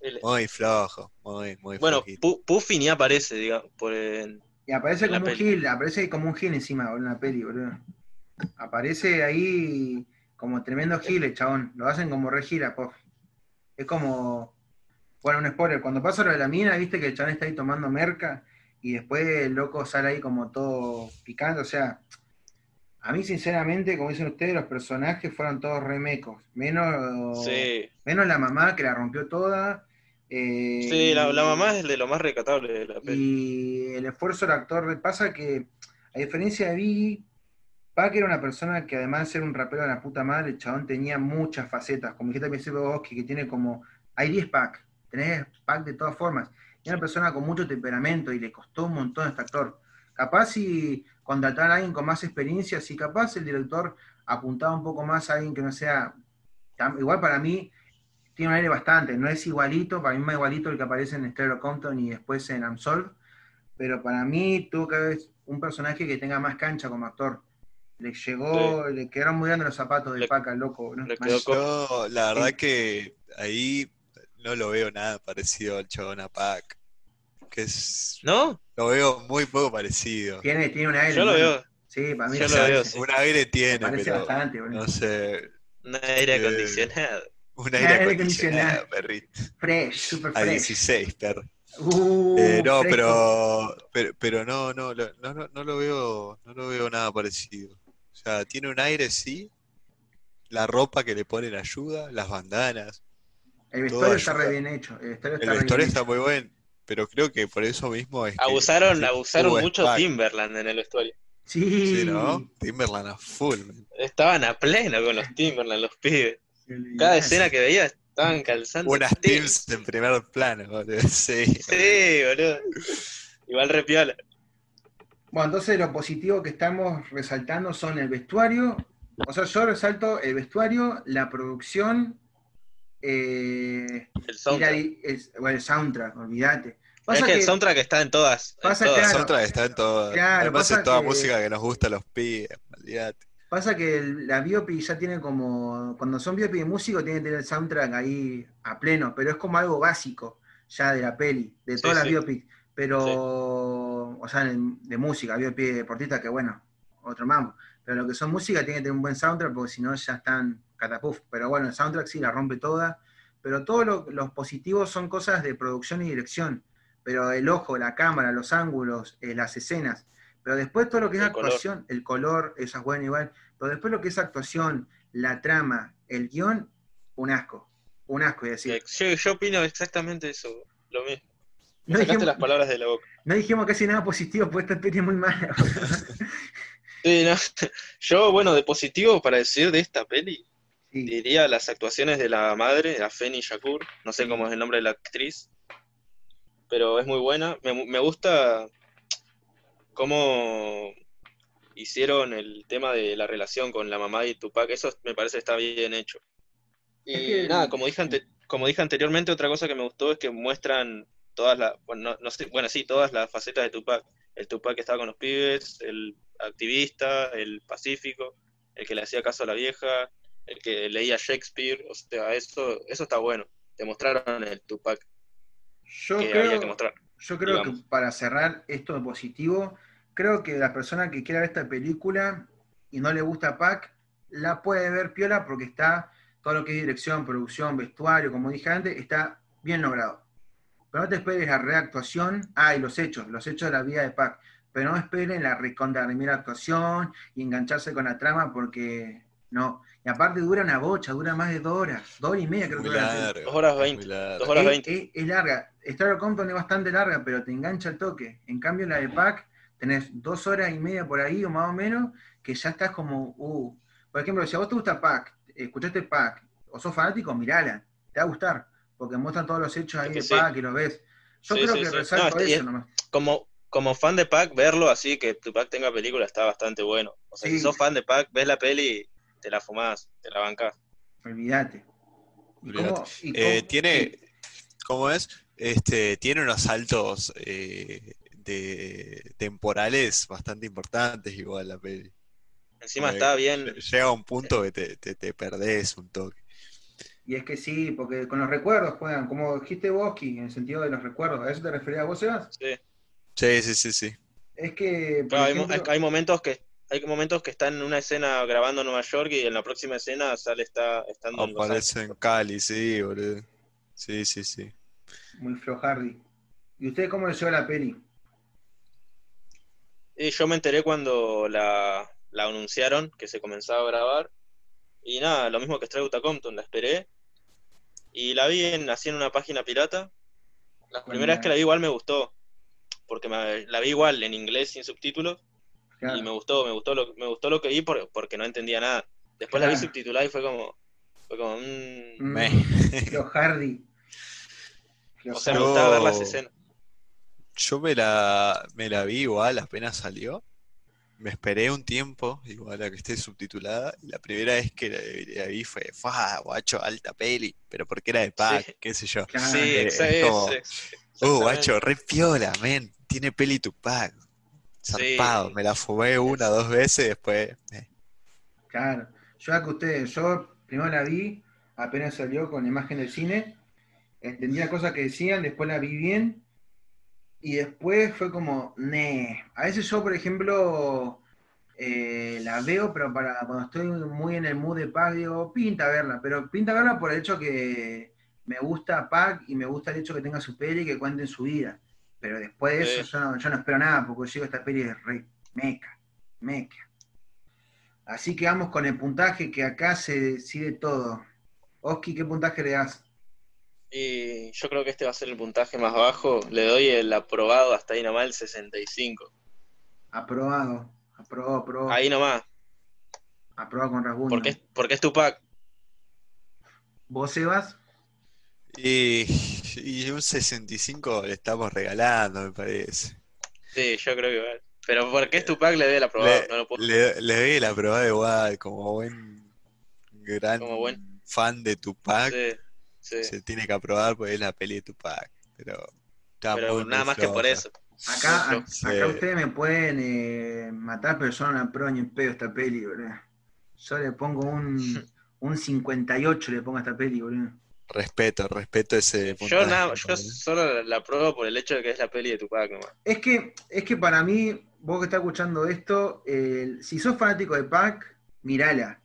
Speaker 3: El-
Speaker 4: Muy flojo, muy, muy
Speaker 3: bueno. Pu- Puffy ni aparece, digamos, por en-
Speaker 2: Y aparece como un gil, aparece como un gil encima, boludo, en la peli, boludo. Aparece ahí como tremendo gil, el chabón. Lo hacen como re gira, pof. Es como. Bueno, un spoiler. Cuando pasa lo de la mina, viste que el chabón está ahí tomando merca y después el loco sale ahí como todo picando. O sea, a mí, sinceramente, como dicen ustedes, los personajes fueron todos remecos. Menos,
Speaker 3: Sí,
Speaker 2: menos la mamá que la rompió toda. Eh,
Speaker 3: sí la, la mamá es de lo más recatable de la peli.
Speaker 2: y el esfuerzo del actor pasa que, a diferencia de Biggie, Pac era una persona que además de ser un rapero de la puta madre, el chabón tenía muchas facetas. Como dijiste vos, que, que tiene como, hay 10 Pac, tenés Pac de todas formas. Y era una persona con mucho temperamento y le costó un montón a este actor. Capaz si contratar a alguien con más experiencia, si capaz el director apuntaba un poco más a alguien que no sea, igual para mí, tiene un aire bastante, no es igualito, para mí más igualito el que aparece en Stereo Compton y después en Absolve, pero para mí tuvo que haber un personaje que tenga más cancha como actor. Le llegó, le quedaron muy grandes los zapatos de
Speaker 3: Le-
Speaker 2: Paca, loco. ¿no?
Speaker 3: le
Speaker 2: Mal.
Speaker 3: quedó co-
Speaker 4: Yo, la verdad
Speaker 2: Sí.
Speaker 4: que ahí no lo veo nada parecido al chabón a Pac. Que es.
Speaker 3: ¿No?
Speaker 4: Lo veo muy poco parecido.
Speaker 2: Tiene, tiene un aire.
Speaker 3: Yo lo
Speaker 2: bueno.
Speaker 3: veo,
Speaker 2: Sí, para mí
Speaker 3: yo lo
Speaker 4: sea,
Speaker 3: veo,
Speaker 2: sí,
Speaker 4: un aire tiene,
Speaker 2: parece
Speaker 4: pero
Speaker 2: bastante, boludo.
Speaker 4: no sé.
Speaker 3: un aire
Speaker 4: Eh,
Speaker 3: acondicionado.
Speaker 4: Un aire
Speaker 2: aire
Speaker 4: acondicionado, perrito.
Speaker 2: Fresh, super
Speaker 4: A
Speaker 2: fresh.
Speaker 4: 16, perro.
Speaker 2: Uh,
Speaker 4: Eh, no, pero, pero, pero no, no, lo- no, no, no lo veo, no lo veo nada parecido. O sea, tiene un aire, sí. La ropa que le ponen ayuda, las bandanas.
Speaker 2: El vestuario está
Speaker 4: ayuda.
Speaker 2: re bien hecho. El vestuario está
Speaker 4: vestuario muy bueno, pero creo que por eso mismo es
Speaker 3: Abusaron, abusaron mucho. Timberland en el vestuario.
Speaker 2: Sí,
Speaker 4: Sí, ¿no? Timberland a full. man.
Speaker 3: Estaban a pleno con los Timberland, los pibes. Cada escena que veía estaban calzando.
Speaker 4: Unas teams en primer plano, boludo. Sí.
Speaker 3: Sí, boludo. Igual repiola.
Speaker 2: Bueno, entonces lo positivo que estamos resaltando son el vestuario. O sea, yo resalto el vestuario, la producción eh,
Speaker 3: El
Speaker 2: y la
Speaker 3: soundtrack.
Speaker 2: di- el, bueno, el soundtrack, olvídate.
Speaker 3: Es que el
Speaker 2: que-
Speaker 3: soundtrack está en todas. en
Speaker 2: Pasa
Speaker 3: todas.
Speaker 2: Claro.
Speaker 4: El soundtrack está en todo.
Speaker 2: Claro,
Speaker 4: Además
Speaker 2: pasa
Speaker 4: es toda
Speaker 2: que-
Speaker 4: música que nos gusta a los pibes, olvídate.
Speaker 2: Pasa que el- la biopic ya tiene como. Cuando son biopic de músico, tienen que tener el soundtrack ahí a pleno, pero es como algo básico ya de la peli, de
Speaker 3: Sí,
Speaker 2: todas las
Speaker 3: sí.
Speaker 2: biopics. Pero. O sea, de, música, biopic de deportista, que bueno, otro mambo. Pero lo que son música, tienen que tener un buen soundtrack, porque si no ya están catapuf. Pero bueno, el soundtrack sí la rompe toda. Pero todos lo- los positivos son cosas de producción y dirección. Pero el ojo, la cámara, los ángulos, eh, las escenas. Pero después todo lo que es
Speaker 3: El color.
Speaker 2: actuación, el color, esa es buena igual. Pero después lo que es actuación, la trama, el guion, un asco. Un asco, es decir.
Speaker 3: Yo, yo opino exactamente eso, lo mismo. Me
Speaker 2: No dijimos,
Speaker 3: las palabras de la boca.
Speaker 2: no dijimos casi nada positivo, porque esta peli es muy mala.
Speaker 3: Sí, no. Yo, bueno, de positivo para decir de esta peli,
Speaker 2: Sí.
Speaker 3: diría las actuaciones de la madre, la Feni Shakur, no sé cómo es el nombre de la actriz, pero es muy buena. Me, me gusta cómo hicieron el tema de la relación con la mamá y Tupac, eso me parece que está bien hecho. Y
Speaker 2: Es que-
Speaker 3: nada, como dije, ante- como dije anteriormente, otra cosa que me gustó es que muestran todas las, bueno, no, no sé, bueno, sí, todas las facetas de Tupac. El Tupac que estaba con los pibes, el activista, el pacífico, el que le hacía caso a la vieja, el que leía Shakespeare, o sea, eso, eso está bueno. Te mostraron el Tupac
Speaker 2: Yo
Speaker 3: que
Speaker 2: creo,
Speaker 3: había que mostrar.
Speaker 2: Yo creo
Speaker 3: digamos.
Speaker 2: que para cerrar esto de positivo, creo que la persona que quiera ver esta película y no le gusta Pac, la puede ver piola porque está todo lo que es dirección, producción, vestuario, como dije antes, está bien logrado. Pero no te esperes la reactuación, ah, y los hechos, los hechos de la vida de Pac, pero no esperen la recontra primera actuación y engancharse con la trama porque no. Y aparte dura una bocha, dura más de dos horas, dos horas y media creo
Speaker 4: Muy
Speaker 2: que dura la peli.
Speaker 4: largo.
Speaker 3: Dos horas veinte, dos horas
Speaker 2: Es-
Speaker 3: 20.
Speaker 2: Es, es larga. Star Compton es bastante larga, pero te engancha el toque. En cambio, la de Pac, tenés dos horas y media por ahí, o más o menos, que ya estás como, uh. Por ejemplo, si a vos te gusta Pac, escuchaste Pac, o sos fanático, mirala. Te va a gustar, porque muestran todos los hechos ahí
Speaker 3: Es que
Speaker 2: de
Speaker 3: sí.
Speaker 2: Pac y los ves. Yo
Speaker 3: Sí,
Speaker 2: creo
Speaker 3: sí,
Speaker 2: que
Speaker 3: sí.
Speaker 2: resalto
Speaker 3: No,
Speaker 2: eso
Speaker 3: es-
Speaker 2: nomás.
Speaker 3: Como, como fan de Pac, verlo así, que Tupac tenga película, está bastante bueno. O sea,
Speaker 2: Sí.
Speaker 3: si sos fan de Pac, ves la peli, te la fumás, te la bancás.
Speaker 2: Olvídate. ¿Y
Speaker 4: Olvídate.
Speaker 2: cómo- y
Speaker 4: Eh, tiene,
Speaker 2: sí.
Speaker 4: ¿cómo es? Este, tiene unos saltos eh, de temporales bastante importantes igual la peli.
Speaker 3: Encima
Speaker 4: Porque
Speaker 3: está bien.
Speaker 4: Llega a un punto que te, te, te perdés un toque.
Speaker 2: Y es que sí, porque con los recuerdos juegan, como dijiste vos, Ki, en el sentido de los recuerdos. ¿A eso te referías vos, Sebas?
Speaker 3: Sí.
Speaker 4: Sí, sí, sí, sí.
Speaker 2: Es que,
Speaker 3: Claro,
Speaker 2: ejemplo,
Speaker 3: hay- hay momentos que hay momentos que están en una escena grabando en Nueva York y en la próxima escena sale está estando en Los
Speaker 4: Aparece en. Cali, sí, boludo. Sí, sí, sí.
Speaker 2: Muy flojardi. ¿Y usted cómo le lleva la peli?
Speaker 3: Y yo me enteré cuando la, la anunciaron que se comenzaba a grabar. Y nada, lo mismo que Straight Outta Compton, la esperé. Y la vi en, así en una página pirata. La primera vez que la vi igual me gustó. Porque me- la vi igual en inglés sin subtítulos.
Speaker 2: Claro.
Speaker 3: Y me gustó, me gustó lo, me gustó lo que vi por- porque no entendía nada. Después la vi subtitulada y fue como. Fue como. mm.
Speaker 2: Mm,
Speaker 4: Me-.
Speaker 3: O sea, me
Speaker 4: Yo-
Speaker 3: gustaba ver las escenas.
Speaker 4: Yo me la, me la vi igual apenas salió. Me esperé un tiempo, igual a que esté subtitulada. Y la primera vez que la, la vi fue, ¡fua! Guacho, alta peli. Pero porque era de pack,
Speaker 3: Sí.
Speaker 4: qué sé yo.
Speaker 2: Claro.
Speaker 3: Sí,
Speaker 4: Eh,
Speaker 3: exa-
Speaker 4: es como,
Speaker 3: es- es-
Speaker 4: ¡Uh, guacho, re piola, men! Tiene peli Tupac. Zarpado.
Speaker 3: Sí.
Speaker 4: Me la fumé una, dos veces y después. eh,
Speaker 2: Claro. Yo a que ustedes, yo primero la vi, apenas salió con la imagen del cine, entendía cosas que decían, después la vi bien, y después fue como, ne. A veces yo, por ejemplo, eh, la veo, pero para cuando estoy muy en el mood de Pac, digo, pinta verla, pero pinta verla por el hecho que me gusta Pac y me gusta el hecho que tenga su peli y que cuente su vida. Pero después de eso
Speaker 3: Sí.
Speaker 2: yo no, yo no espero nada, porque yo digo, esta peli es re meca, meca. Así que vamos con el puntaje, que acá se decide todo. Oski, ¿qué puntaje le das?
Speaker 3: Y yo creo que este va a ser el puntaje más bajo. Le doy el aprobado hasta ahí nomás, el 65.
Speaker 2: Aprobado. Aprobado, aprobado.
Speaker 3: Ahí nomás.
Speaker 2: Aprobado con rasguño.
Speaker 3: Porque es, porque es Tupac.
Speaker 2: ¿Vos, Sebas?
Speaker 4: Y, y un 65 le estamos regalando, me parece.
Speaker 3: Sí, yo creo que va. Pero porque es Tupac le doy el aprobado.
Speaker 4: Le,
Speaker 3: no lo puedo-
Speaker 4: le, le doy la probada igual, como buen gran
Speaker 3: Como buen-
Speaker 4: fan de Tupac,
Speaker 3: Sí, sí.
Speaker 4: se tiene que aprobar porque es la peli de Tupac. Pero, está
Speaker 3: Pero
Speaker 4: muy,
Speaker 3: nada
Speaker 4: muy
Speaker 3: más que por eso.
Speaker 2: Acá, ustedes me pueden eh, matar, pero yo no la apruebo ni en pedo esta peli, boludo. Yo le pongo un, un 58, le pongo a esta peli, boludo.
Speaker 4: Respeto, respeto ese
Speaker 3: Yo, nada, solo la apruebo por el hecho de que es la peli de Tupac nomás.
Speaker 2: Es que, es que para mí, vos que estás escuchando esto, eh, si sos fanático de Pac, mirala.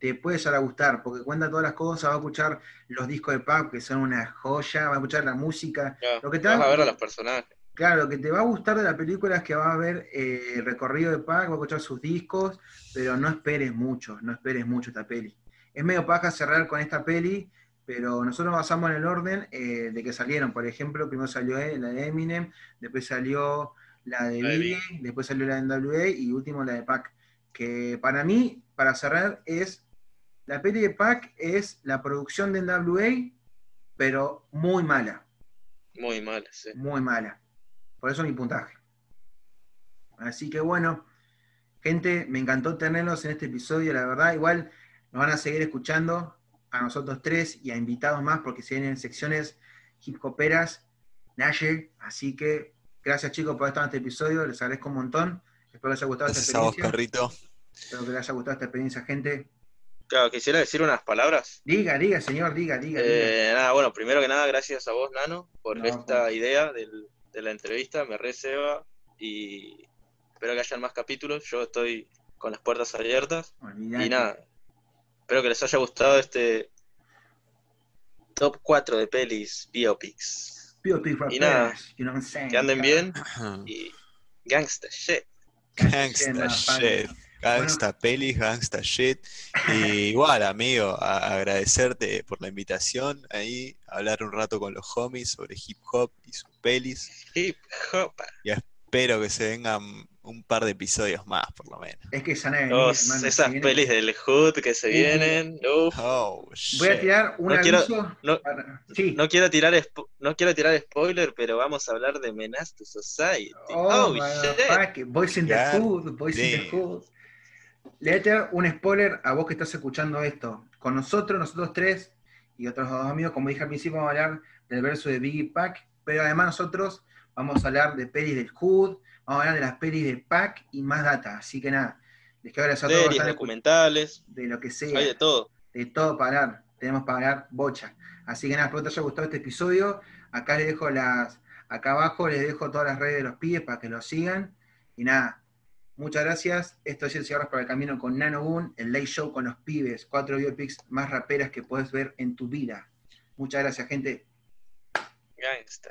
Speaker 2: Te puede llegar a gustar, porque cuenta todas las cosas, va a escuchar los discos de Pac, que son una joya, va a escuchar la música.
Speaker 3: Ya,
Speaker 2: Lo que te
Speaker 3: vas
Speaker 2: va-
Speaker 3: a ver a los personajes.
Speaker 2: Claro, lo que te va a gustar de la película es que va a ver eh, el recorrido de Pac, va a escuchar sus discos, pero no esperes mucho, no esperes mucho esta peli. Es medio paja cerrar con esta peli, pero nosotros basamos en el orden eh, de que salieron. Por ejemplo, primero salió eh, la de Eminem, después salió la de Biggie, después salió la de NWA y último la de Pac. Que para mí, para cerrar, es la peli de Pac es la producción de NWA, pero muy mala
Speaker 3: Muy mal, sí.
Speaker 2: muy mala. Por eso mi puntaje. Así que bueno, gente, me encantó tenerlos en este episodio, la verdad. Igual nos van a seguir escuchando a nosotros tres y a invitados más porque se vienen secciones hip hoperas, Nasher. Así que gracias chicos por estar en este episodio, les agradezco un montón. Espero les haya gustado esta
Speaker 4: Gracias a vos,
Speaker 2: experiencia.
Speaker 4: perrito.
Speaker 2: Espero que les haya gustado esta experiencia, gente.
Speaker 3: Claro, quisiera decir unas palabras.
Speaker 2: Diga, diga, señor, diga, diga. diga.
Speaker 3: Eh, nada, bueno, primero que nada, gracias a vos, Nano, por
Speaker 2: No,
Speaker 3: esta
Speaker 2: por-
Speaker 3: idea del- de la entrevista. Me receba y espero que hayan más capítulos. Yo estoy con las puertas abiertas.
Speaker 2: Olvidate.
Speaker 3: Y nada, espero que les haya gustado este top 4 de pelis biopics.
Speaker 2: Pío,
Speaker 3: y nada,
Speaker 2: you know what I'm saying?
Speaker 3: Que anden bien y gangsta shit.
Speaker 4: Gangsta shit. Gangsta pelis, gangsta shit. Y igual, amigo, a- agradecerte por la invitación ahí, hablar un rato con los homies sobre hip hop y sus pelis.
Speaker 3: Hip hop.
Speaker 4: Espero que se vengan un par de episodios más, por lo menos.
Speaker 2: Es que ya no
Speaker 3: Oh, esas pelis del Hood que se
Speaker 2: Uh.
Speaker 3: vienen. uf.
Speaker 4: Oh,
Speaker 2: Voy a tirar un
Speaker 3: No quiero- no-
Speaker 2: para- Sí.
Speaker 3: No quiero tirar spo- no quiero tirar spoiler, pero vamos a hablar de Menace to Society.
Speaker 2: Oh,
Speaker 3: Oh, shit.
Speaker 2: Boys in the Hood, Boys in the. Hood. Le voy a tirar un spoiler a vos que estás escuchando esto. Con nosotros, nosotros tres y otros dos amigos, como dije al principio, vamos a hablar del verso de Biggie Pack Pero además nosotros vamos a hablar de pelis del Hood, vamos a hablar de las pelis de Pack y más data. Así que nada, les quiero agradecer a todos
Speaker 3: Series, documentales,
Speaker 2: de lo que sea
Speaker 3: hay de todo.
Speaker 2: de todo para hablar. Tenemos para hablar bocha. Así que nada, espero que te haya gustado este episodio. Acá les dejo las, acá abajo les dejo todas las redes de los pibes para que los sigan. Y nada, muchas gracias. Esto es el Cigarros para el Camino con Nano Boon, el late show con los pibes, cuatro biopics más raperas que puedes ver en tu vida. Muchas gracias, gente.
Speaker 3: Gangsta.